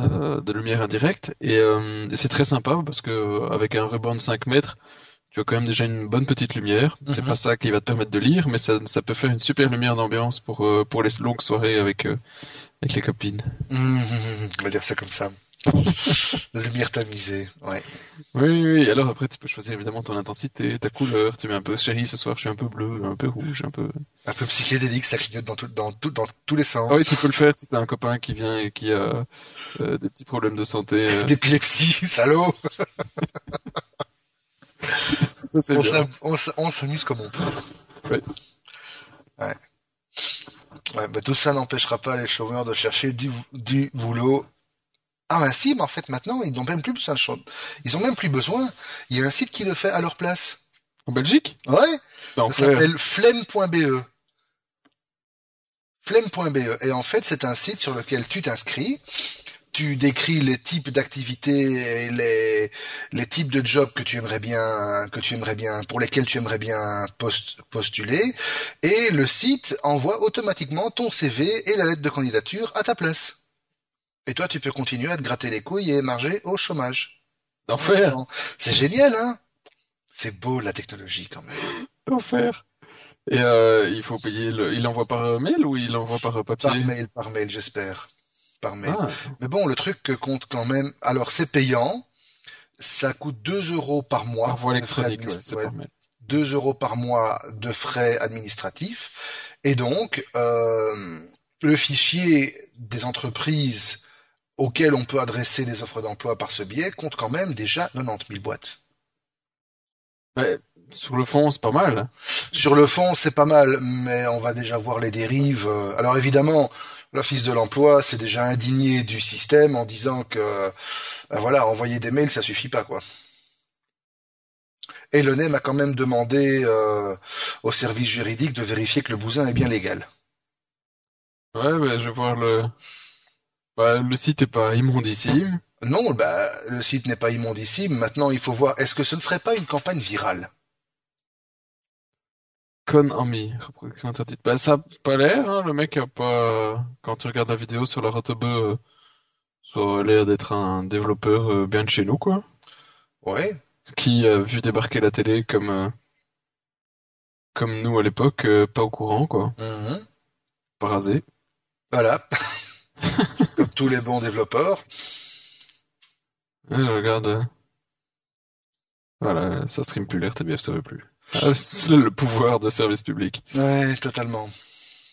euh, de lumière indirecte. Et euh, c'est très sympa parce que avec un ruban de 5 mètres, tu as quand même déjà une bonne petite lumière. C'est Mhm. pas ça qui va te permettre de lire, mais ça, ça peut faire une super lumière d'ambiance pour, euh, pour les longues soirées avec, euh, avec les copines. Mmh, mmh, mmh, on va dire ça comme ça. [LAUGHS] La lumière tamisée, ouais. Oui, oui, alors après tu peux choisir évidemment ton intensité, ta couleur, tu mets un peu chéri ce soir je suis un peu bleu, un peu rouge, un peu... Un peu psychédélique, ça clignote dans, tout, dans, tout, dans tous les sens. Ah oui, tu peux le faire si t'as un copain qui vient et qui a euh, des petits problèmes de santé. euh. [LAUGHS] D'épilepsie, salaud On s'amuse comme on peut. Ouais. Ouais. Ouais, bah, tout ça n'empêchera pas les chômeurs de chercher du, du boulot. Ah ben si, mais en fait maintenant ils n'ont même plus besoin de. Ils ont même plus besoin. Il y a un site qui le fait à leur place. En Belgique? Ouais, ça s'appelle flemme.be. Flemme.be. Et en fait, c'est un site sur lequel tu t'inscris, tu décris les types d'activités et les, les types de jobs que tu aimerais bien, que tu aimerais bien, pour lesquels tu aimerais bien post- postuler, et le site envoie automatiquement ton CV et la lettre de candidature à ta place. Et toi, tu peux continuer à te gratter les couilles et émarger au chômage. D'enfer. C'est génial, hein? C'est beau, la technologie, quand même. [LAUGHS] D'enfer. Et euh, il faut payer le... Il envoie par euh, mail ou il envoie par euh, papier? Par mail, par mail, j'espère. Par mail. Ah, Mais bon, le truc que compte quand même, alors c'est payant, ça coûte 2 euros par mois. frais électronique, administ- c'est ouais, par mail. 2 euros par mois de frais administratifs. Et donc, euh, le fichier des entreprises auxquelles on peut adresser des offres d'emploi par ce biais compte quand même déjà 90 000 boîtes. Ouais, sur le fond, c'est pas mal. Sur le fond, c'est pas mal, mais on va déjà voir les dérives. Euh, Alors évidemment, l'Office de l'emploi s'est déjà indigné du système en disant que, ben voilà, envoyer des mails, ça suffit pas, quoi. Et l'ONEM a quand même demandé euh, au service juridique de vérifier que le bousin est bien légal. Ouais, ouais, je vais voir le... Bah, le site est pas immondissime. Non, bah, le site n'est pas immondissime. Maintenant, il faut voir, est-ce que ce ne serait pas une campagne virale? Con Army, reproduction interdite. Bah, ça a pas l'air, hein, le mec a pas... Quand tu regardes la vidéo sur la Rotebe, euh, ça a l'air d'être un développeur euh, bien de chez nous, quoi. Ouais. Qui a vu débarquer la télé comme... euh, Comme nous à l'époque, euh, pas au courant, quoi. Mhm. Pas rasé. Voilà. [LAUGHS] [LAUGHS] Comme tous les bons développeurs. Ouais, je regarde. euh, Voilà, ça stream plus, l'RTBF ça veut plus. Ah, c'est le pouvoir de service public. Ouais, totalement.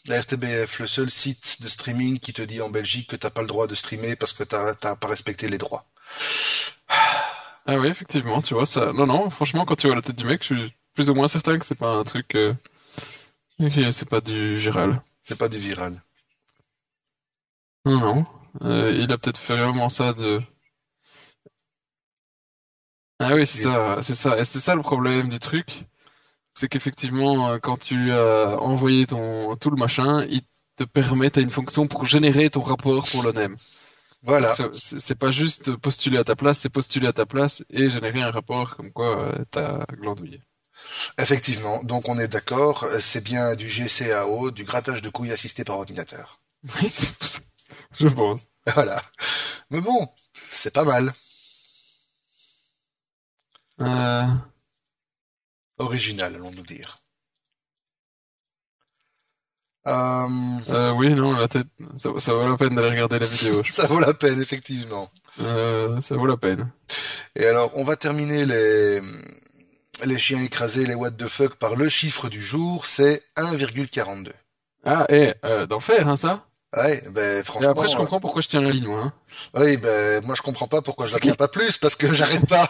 La RTBF, le seul site de streaming qui te dit en Belgique que t'as pas le droit de streamer parce que t'as pas respecté les droits. Ah oui, effectivement, tu vois, ça... Non, non, franchement, quand tu vois la tête du mec, je suis plus ou moins certain que c'est pas un truc... euh, c'est pas du viral. C'est pas du viral. Non, non. Euh, il a peut-être fait vraiment ça de... Ah oui, c'est ça, c'est ça. Et c'est ça le problème du truc. C'est qu'effectivement, euh, quand tu as envoyé ton tout le machin, il te permet, t'as une fonction pour générer ton rapport pour l'ONEM. Voilà. Ça- C'est c'est pas juste postuler à ta place, c'est postuler à ta place et générer un rapport comme quoi euh, t'as glandouillé. Effectivement. Donc on est d'accord, c'est bien du GCAO, du grattage de couilles assisté par ordinateur. Oui, c'est pour ça. Je pense. [LAUGHS] Voilà. Mais bon, c'est pas mal. Euh, Original, allons-nous dire. Euh, euh, oui, non, la tête, ça, ça vaut la peine d'aller regarder la vidéo. [LAUGHS] ça vaut la peine, effectivement. Euh, ça vaut la peine. Et alors, on va terminer les, les chiens écrasés, les what the fuck, par le chiffre du jour, c'est 1,42. Ah, et euh, d'enfer, hein, ça? Ouais, ben Et franchement. après, je comprends pourquoi je tiens la ligne, moi. Hein. euh, oui, ben moi je comprends pas pourquoi je la tiens pas plus, parce que [LAUGHS] j'arrête pas.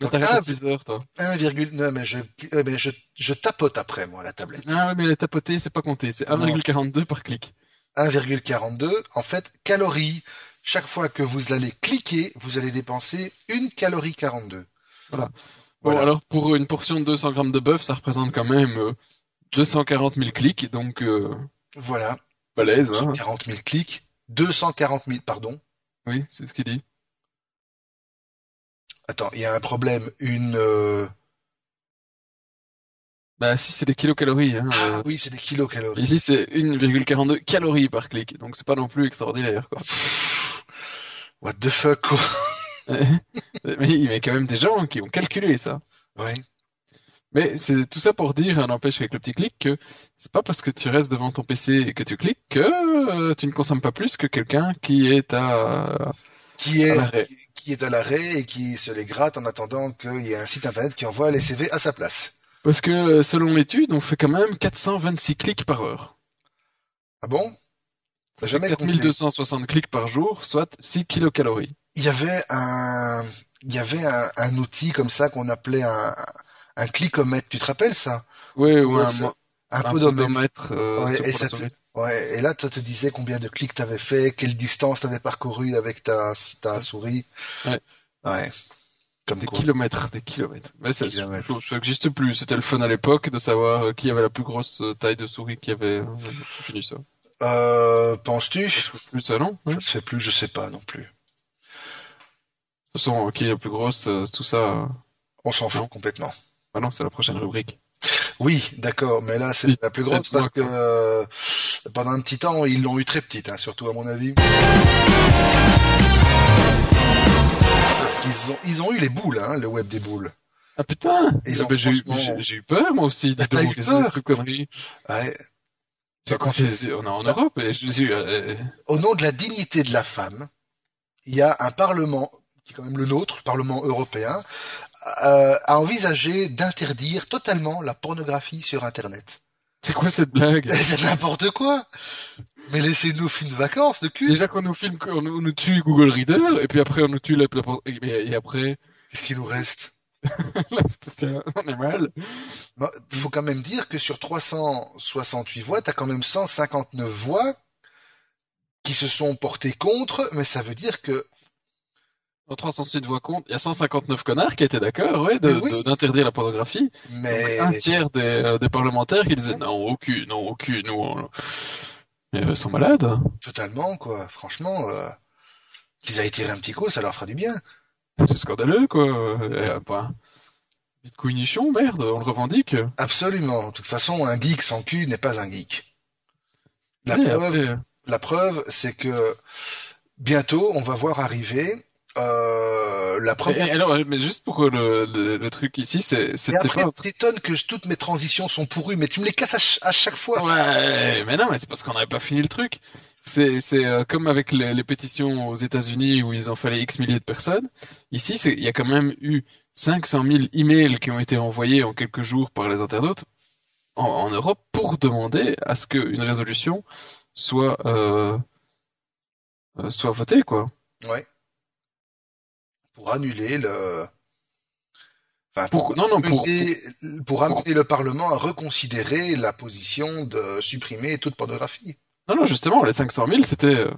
Donc, t'arrêtes un- à 6 heures, toi. 1,9, mais je, euh, mais je, je tapote après, moi, la tablette. Ah ouais, mais les tapoter, c'est pas compté. C'est 1,42 par clic. 1,42, en fait, calories. Chaque fois que vous allez cliquer, vous allez dépenser une calorie 42. Bon, Voilà. alors, pour une portion de 200 grammes de bœuf, ça représente quand même euh, 240 000 clics, donc euh, Voilà. Balèze, hein. 240 000 clics. 240 000, pardon. Oui, c'est ce qu'il dit. Attends, il y a un problème. Une, euh, Bah si, c'est des kilocalories. Hein. ah euh. oui, c'est des kilocalories. Ici, c'est 1,42 calories par clic, donc c'est pas non plus extraordinaire, quoi. What the fuck, quoi. [LAUGHS] mais il y a quand même des gens qui ont calculé ça. Ouais. Mais c'est tout ça pour dire, n'empêche avec le petit clic, que c'est pas parce que tu restes devant ton PC et que tu cliques que euh, tu ne consommes pas plus que quelqu'un qui est à qui est qui, qui est à l'arrêt et qui se les gratte en attendant qu'il y ait un site internet qui envoie les CV à sa place. Parce que euh, selon l'étude, on fait quand même 426 clics par heure. Ah bon? Ça jamais compté. 4260 clics par jour, soit 6 kilocalories. Il y avait un, il y avait un, un outil comme ça qu'on appelait un, un clicomètre. Tu te rappelles ça? Oui, ou Ouais, un, un podomètre. euh, Ouais, et ça te-. Ouais, et là, ça te disait combien de clics t'avais fait, quelle distance t'avais parcouru avec ta, ta souris. Ouais. Comme Des quoi. kilomètres, des kilomètres. Mais ça, Kilomètres. ça, ça existe plus. C'était le fun à l'époque de savoir euh, qui avait la plus grosse euh, taille de souris qui avait euh, fini ça. Euh, penses-tu? Ça se fait plus ça, non? Ça se fait plus, je sais pas non plus. De toute façon, qui est la plus grosse, tout ça. On s'en fout complètement. Bah non, c'est la prochaine rubrique. Oui, d'accord, mais là, c'est la plus grosse parce que euh, pendant un petit temps, ils l'ont eu très petite, hein, surtout à mon avis. Parce qu'ils ont, ils ont eu les boules, hein, le web des boules. Ah putain Ils Ah ont bah, j'ai eu, j'ai- peur moi aussi. [LAUGHS] T'as donc, eu peur? que cette connerie Ouais. C'est quand c'est- on est en Europe et je suis. euh, Au nom de la dignité de la femme, il y a un parlement, qui est quand même le nôtre, le Parlement européen, euh, a envisagé d'interdire totalement la pornographie sur Internet. C'est quoi cette blague? [LAUGHS] C'est n'importe quoi. Mais laissez-nous une vacances de cul. Déjà qu'on nous filme, on nous tue Google Reader et puis après on nous tue la, et, après Qu'est-ce qu'il nous reste? [LAUGHS] On est mal. Il faut quand même dire que sur 368 voix, t'as quand même 159 voix qui se sont portées contre, mais ça veut dire que En 308 voix contre, il y a 159 connards qui étaient d'accord, ouais, oui. d'interdire la pornographie. mais Donc, un tiers des, euh, des parlementaires qui disaient non, aucune, non, aucune, nous, on... Mais ils sont malades. totalement quoi. Franchement, euh, qu'ils aillent tirer un petit coup, ça leur fera du bien. C'est scandaleux, quoi. Euh, bah, Bitcoinichon, merde, on le revendique. Absolument. De toute façon, un geek sans cul n'est pas un geek. La Ouais, preuve, après, la preuve, c'est que bientôt, on va voir arriver euh, la première. et alors, mais juste pour le, le, le truc ici, c'est, c'était pas. t'étonnes que je- toutes mes transitions sont pourries, mais tu me les casses à, ch- à chaque fois. Ouais, mais non, mais c'est parce qu'on n'avait pas fini le truc. C'est, c'est euh, comme avec les, les pétitions aux États-Unis où ils en fallait X milliers de personnes. Ici, il y a quand même eu 500 000 emails qui ont été envoyés en quelques jours par les internautes en, en Europe pour demander à ce qu'une résolution soit euh, euh, soit votée, quoi. Ouais. Pour annuler le. Enfin, Pour, non, non, pour, amener- pour amener le Parlement à reconsidérer la position de supprimer toute pornographie. Non, non, justement, les 500 000, c'était euh,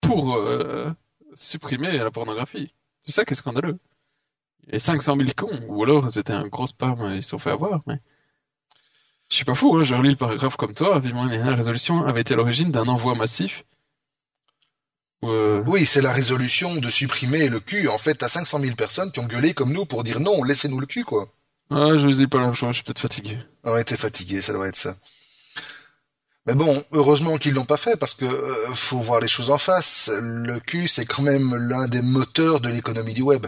pour euh, supprimer la pornographie. C'est ça qui est scandaleux. Et 500 000 cons, ou alors c'était un gros spam, ils se sont fait avoir, mais... Je suis pas fou, hein, je relis le paragraphe comme toi, vivement, la résolution avait été à l'origine d'un envoi massif. Euh, Oui, c'est la résolution de supprimer le cul. En fait, t'as 500 000 personnes qui ont gueulé comme nous pour dire non, laissez-nous le cul, quoi. Ah, je dis pas la chose, je suis peut-être fatigué. On était fatigué, ça doit être ça. Mais bon, heureusement qu'ils l'ont pas fait parce que euh, faut voir les choses en face. Le cul, c'est quand même l'un des moteurs de l'économie du web.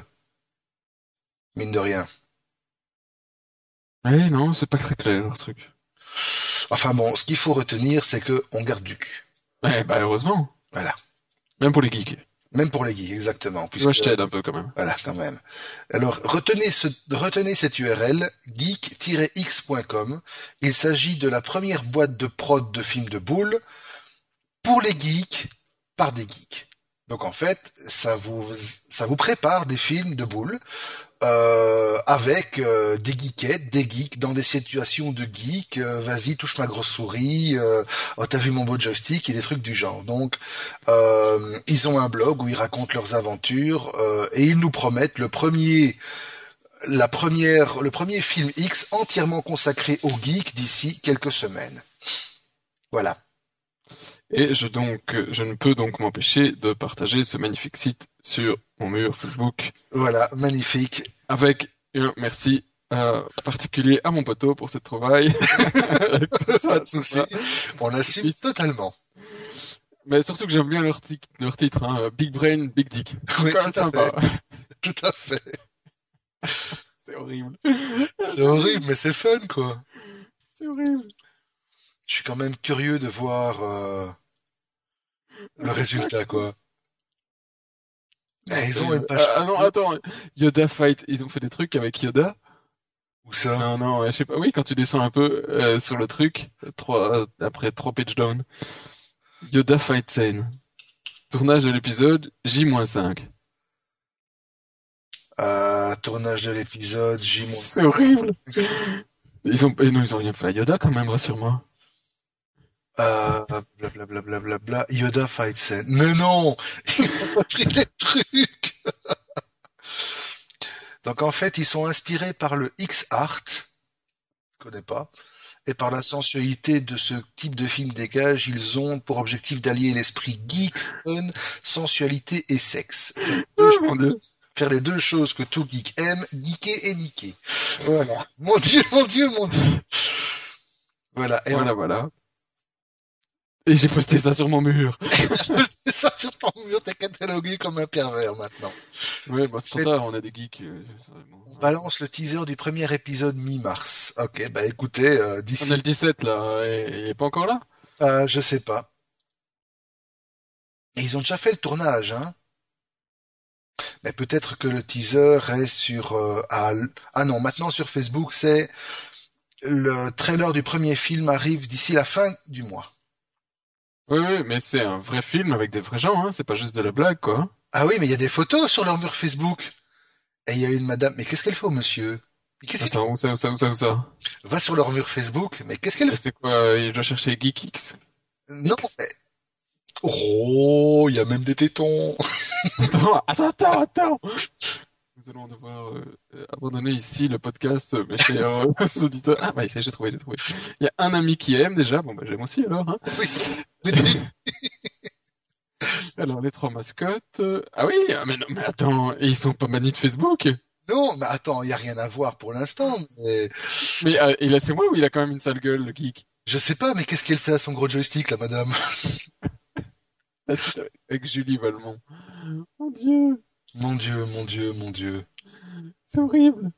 Mine de rien. Eh non, c'est pas très clair, leur truc. Enfin bon, ce qu'il faut retenir, c'est que on garde du cul. Eh, bah, heureusement. Voilà. Même pour les geeks. Même pour les geeks, exactement. Puisque, je t'aide un peu quand même. voilà, quand même. Alors, retenez, ce, retenez cette URL, geek-x.com. Il s'agit de la première boîte de prod de films de boules pour les geeks, par des geeks. Donc en fait, ça vous, ça vous prépare des films de boules euh, avec euh, des geekettes, des geeks dans des situations de geek. euh, Vas-y, touche ma grosse souris. euh, oh, t'as vu mon beau joystick et des trucs du genre. Donc, euh, ils ont un blog où ils racontent leurs aventures euh, et ils nous promettent le premier, la première, le premier film X entièrement consacré aux geeks d'ici quelques semaines. Voilà. Et je donc, je ne peux donc m'empêcher de partager ce magnifique site sur mon mur Facebook Voilà, magnifique. avec un merci euh, particulier à mon poteau pour cette trouvaille. [LAUGHS] Ça, tout Souci. On assume totalement. Mais surtout que j'aime bien leur, leur titre, hein, Big Brain, Big Dick. [LAUGHS] Oui, Quand tout même à sympa. fait. Tout à fait. [LAUGHS] C'est horrible. C'est horrible, mais c'est fun, quoi. C'est horrible. Je suis quand même curieux de voir euh, résultat, quoi. Ah, ils ont une page Ah, ah non, attends, Yoda Fight, ils ont fait des trucs avec Yoda Où ça? Non, non, je sais pas. Oui, quand tu descends un peu euh, sur le truc, trois, euh, après trois pages down. Yoda Fight Scene. Tournage de l'épisode J-5. euh, Tournage de l'épisode, J. C'est horrible. Ils ont, eh non, ils ont rien fait à Yoda quand même, rassure-moi. Euh, blablabla, bla, bla, Yoda fight scene. Mais non! Ils ont pris les trucs! [LAUGHS] Donc en fait, ils sont inspirés par le X-Art, je connais pas, et par la sensualité de ce type de film dégage, ils ont pour objectif d'allier l'esprit geek, fun, sensualité et sexe. Faire les [LAUGHS] deux Oh, mon Dieu. faire les deux choses que tout geek aime, geeker et niquer. Voilà. Mon dieu, mon dieu, mon dieu. Voilà. Et Voilà, voilà. Et j'ai posté ça sur mon mur. [LAUGHS] C'est ça sur ton mur, t'es catalogué comme un pervers maintenant. Ouais, bah, c'est tard, on a des geeks. euh. On balance le teaser du premier épisode mi-mars. Ok, bah écoutez, euh, On d'ici, a le 17 là, il est pas encore là? euh, je sais pas. Et ils ont déjà fait le tournage, hein. Mais peut-être que le teaser est sur euh, l- ah non, maintenant sur Facebook, c'est le trailer du premier film arrive d'ici la fin du mois. Oui, oui, mais c'est un vrai film avec des vrais gens, hein. C'est pas juste de la blague, quoi. Ah oui, mais il y a des photos sur leur mur Facebook. Et il y a une madame, mais qu'est-ce qu'elle fait au monsieur? Qu'est-ce Attends, où ça, où ça, où ça, où ça? va sur leur mur Facebook, mais qu'est-ce qu'elle fait? C'est quoi? Il doit chercher GeekX. Non, mais... Oh, il y a même des tétons. Attends, attends, attends! Nous allons devoir euh, euh, abandonner ici le podcast, euh, [LAUGHS] euh, auditeurs. Ah, bah, j'ai trouvé, j'ai trouvé. Il y a un ami qui aime déjà, bon, bah, j'aime aussi alors, hein. Oui, Alors, les trois mascottes. Ah oui, ah, mais non, mais attends, et ils sont pas bannis de Facebook? Non, mais attends, il y a rien à voir pour l'instant. Mais... Mais euh, il a, c'est moi ou il a quand même une sale gueule, le geek? Je sais pas, mais qu'est-ce qu'elle fait à son gros joystick, [LAUGHS] la madame avec Julie Valmont. Mon Dieu, Mon Dieu, mon Dieu, mon Dieu. c'est horrible.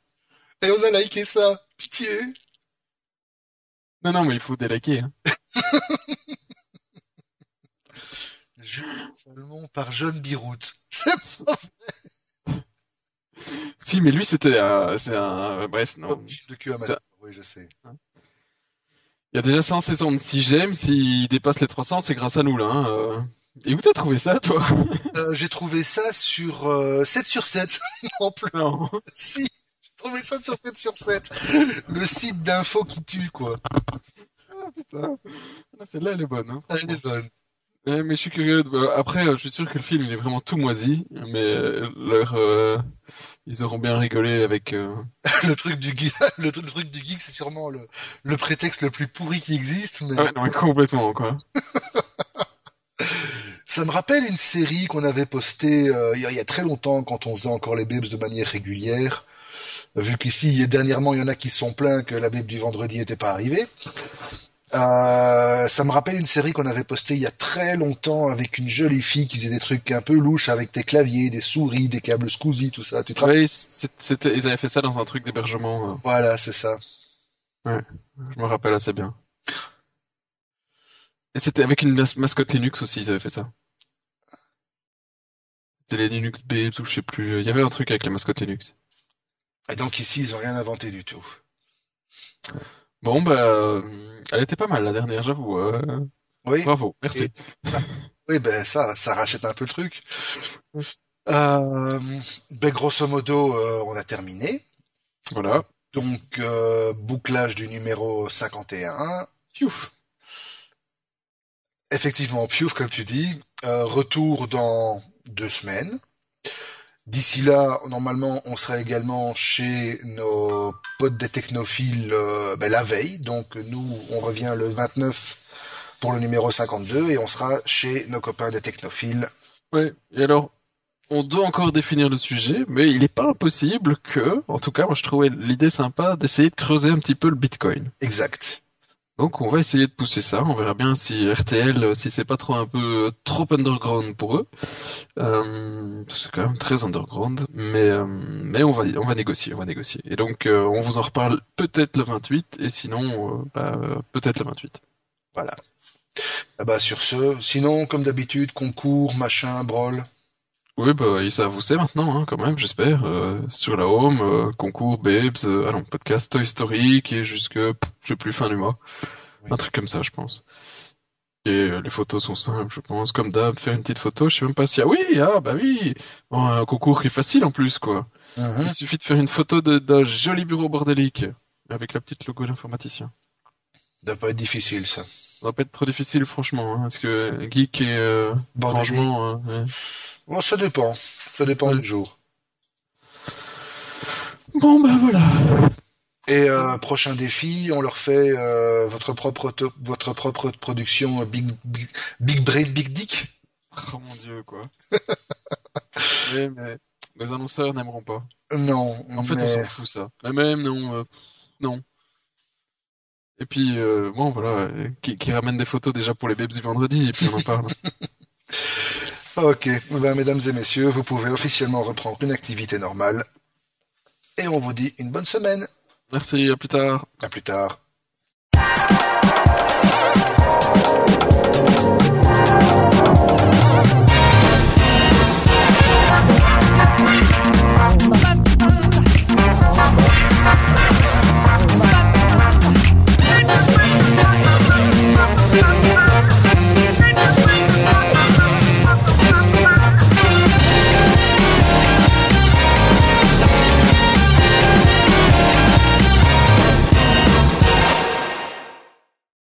Et on a liké ça. Pitié. Non, non, mais il faut délaquer, hein. [LAUGHS] Salmon par John Birout. [LAUGHS] C'est pas Si, mais lui, c'était un, c'est un, bref, non. un film de cul à. Oui, je sais. Il y a déjà 100 saisons de 6 j'aime, s'il dépasse les 300, c'est grâce à nous, là, hein. euh. Et où t'as trouvé ça, toi? Euh, j'ai trouvé ça sur euh, 7 sur 7. [LAUGHS] en plus. Non. [LAUGHS] Si, j'ai trouvé ça sur 7 sur 7. Le site d'info qui tue, quoi. Ah, putain. Ah, Celle-là, elle est bonne, hein. Elle est bonne. Ouais, mais je suis curieux. de- Après, euh, je suis sûr que le film, il est vraiment tout moisi, mais euh, leur, euh, ils auront bien rigolé avec, euh, [LAUGHS] Le truc du geek, [LAUGHS] le, tru- le truc du geek, c'est sûrement le, le prétexte le plus pourri qui existe, mais Ouais, non, mais complètement, quoi. [LAUGHS] ça me rappelle une série qu'on avait postée euh, il y, a, très longtemps quand on faisait encore les bibs de manière régulière. Vu qu'ici, dernièrement, il y en a qui se sont plaints que la bib du vendredi n'était pas arrivée. Euh, ça me rappelle une série qu'on avait postée il y a très longtemps avec une jolie fille qui faisait des trucs un peu louches avec des claviers, des souris, des câbles SCSI, tout ça. Tu te Ouais, c'était, ils avaient fait ça dans un truc d'hébergement. euh, Voilà, c'est ça. je me rappelle assez bien. Et c'était avec une mas- mascotte Linux aussi, ils avaient fait ça. C'était les Linux ou je sais plus. Il y avait un truc avec les mascottes Linux. Et donc ici, ils ont rien inventé du tout. Bon, bah, elle était pas mal la dernière, j'avoue. euh, Oui. Bravo, merci. Oui, ben ça, ça rachète un peu le truc. Euh, ben grosso modo, euh, on a terminé. Voilà. Donc, euh, bouclage du numéro 51. Piouf. Effectivement, piouf, comme tu dis. Retour dans deux semaines. D'ici là, normalement, on sera également chez nos potes des technophiles euh, ben, la veille. Donc, nous, on revient le 29 pour le numéro 52 et on sera chez nos copains des technophiles. Ouais. Et alors, on doit encore définir le sujet, mais il n'est pas impossible que, en tout cas, moi je trouvais l'idée sympa d'essayer de creuser un petit peu le Bitcoin. Exact. Donc on va essayer de pousser ça, on verra bien si RTL, euh, si c'est pas trop un peu euh, trop underground pour eux. Euh, c'est quand même très underground, mais euh, mais on va on va négocier, on va négocier. Et donc on vous en reparle peut-être le 28, et sinon bah, peut-être le 28. Voilà. Ah bah sur ce, sinon, comme d'habitude, concours, machin, brol. Oui, bah, ils savent où c'est maintenant, hein, quand même, j'espère. Euh, sur la home, euh, concours, Babes, euh, ah non, podcast Toy Story, qui est jusque, pff, je sais plus, fin du mois. Oui. Un truc comme ça, je pense. Et euh, les photos sont simples, je pense. Comme d'hab, faire une petite photo, je sais même pas si... Ah oui, ah bah oui Bon, Un concours qui est facile en plus, quoi. Mhm. Il suffit de faire une photo d'un joli bureau bordélique, avec la petite logo d'informaticien. Ça doit pas être difficile, ça. Ça va pas être trop difficile, franchement, hein, parce que geek et euh, Bordélique. rangement, euh, ouais. Bon, ça dépend. Ça dépend Ouais. du jour. Bon, bah voilà. Et euh, prochain défi, on leur fait euh, votre propre votre propre production Big Big, Big Brain Big Dick? Oh mon dieu, quoi. [LAUGHS] mais, mais les annonceurs n'aimeront pas. Non, En fait, mais- on s'en fout, ça. Mais même, non, euh, non. Et puis, euh, bon, voilà, qui, qui ramène des photos déjà pour les babes du vendredi, et puis on en [LAUGHS] parle. Ok, Eh ben, mesdames et messieurs, vous pouvez officiellement reprendre une activité normale. Et on vous dit une bonne semaine. Merci, à plus tard. À plus tard. Thank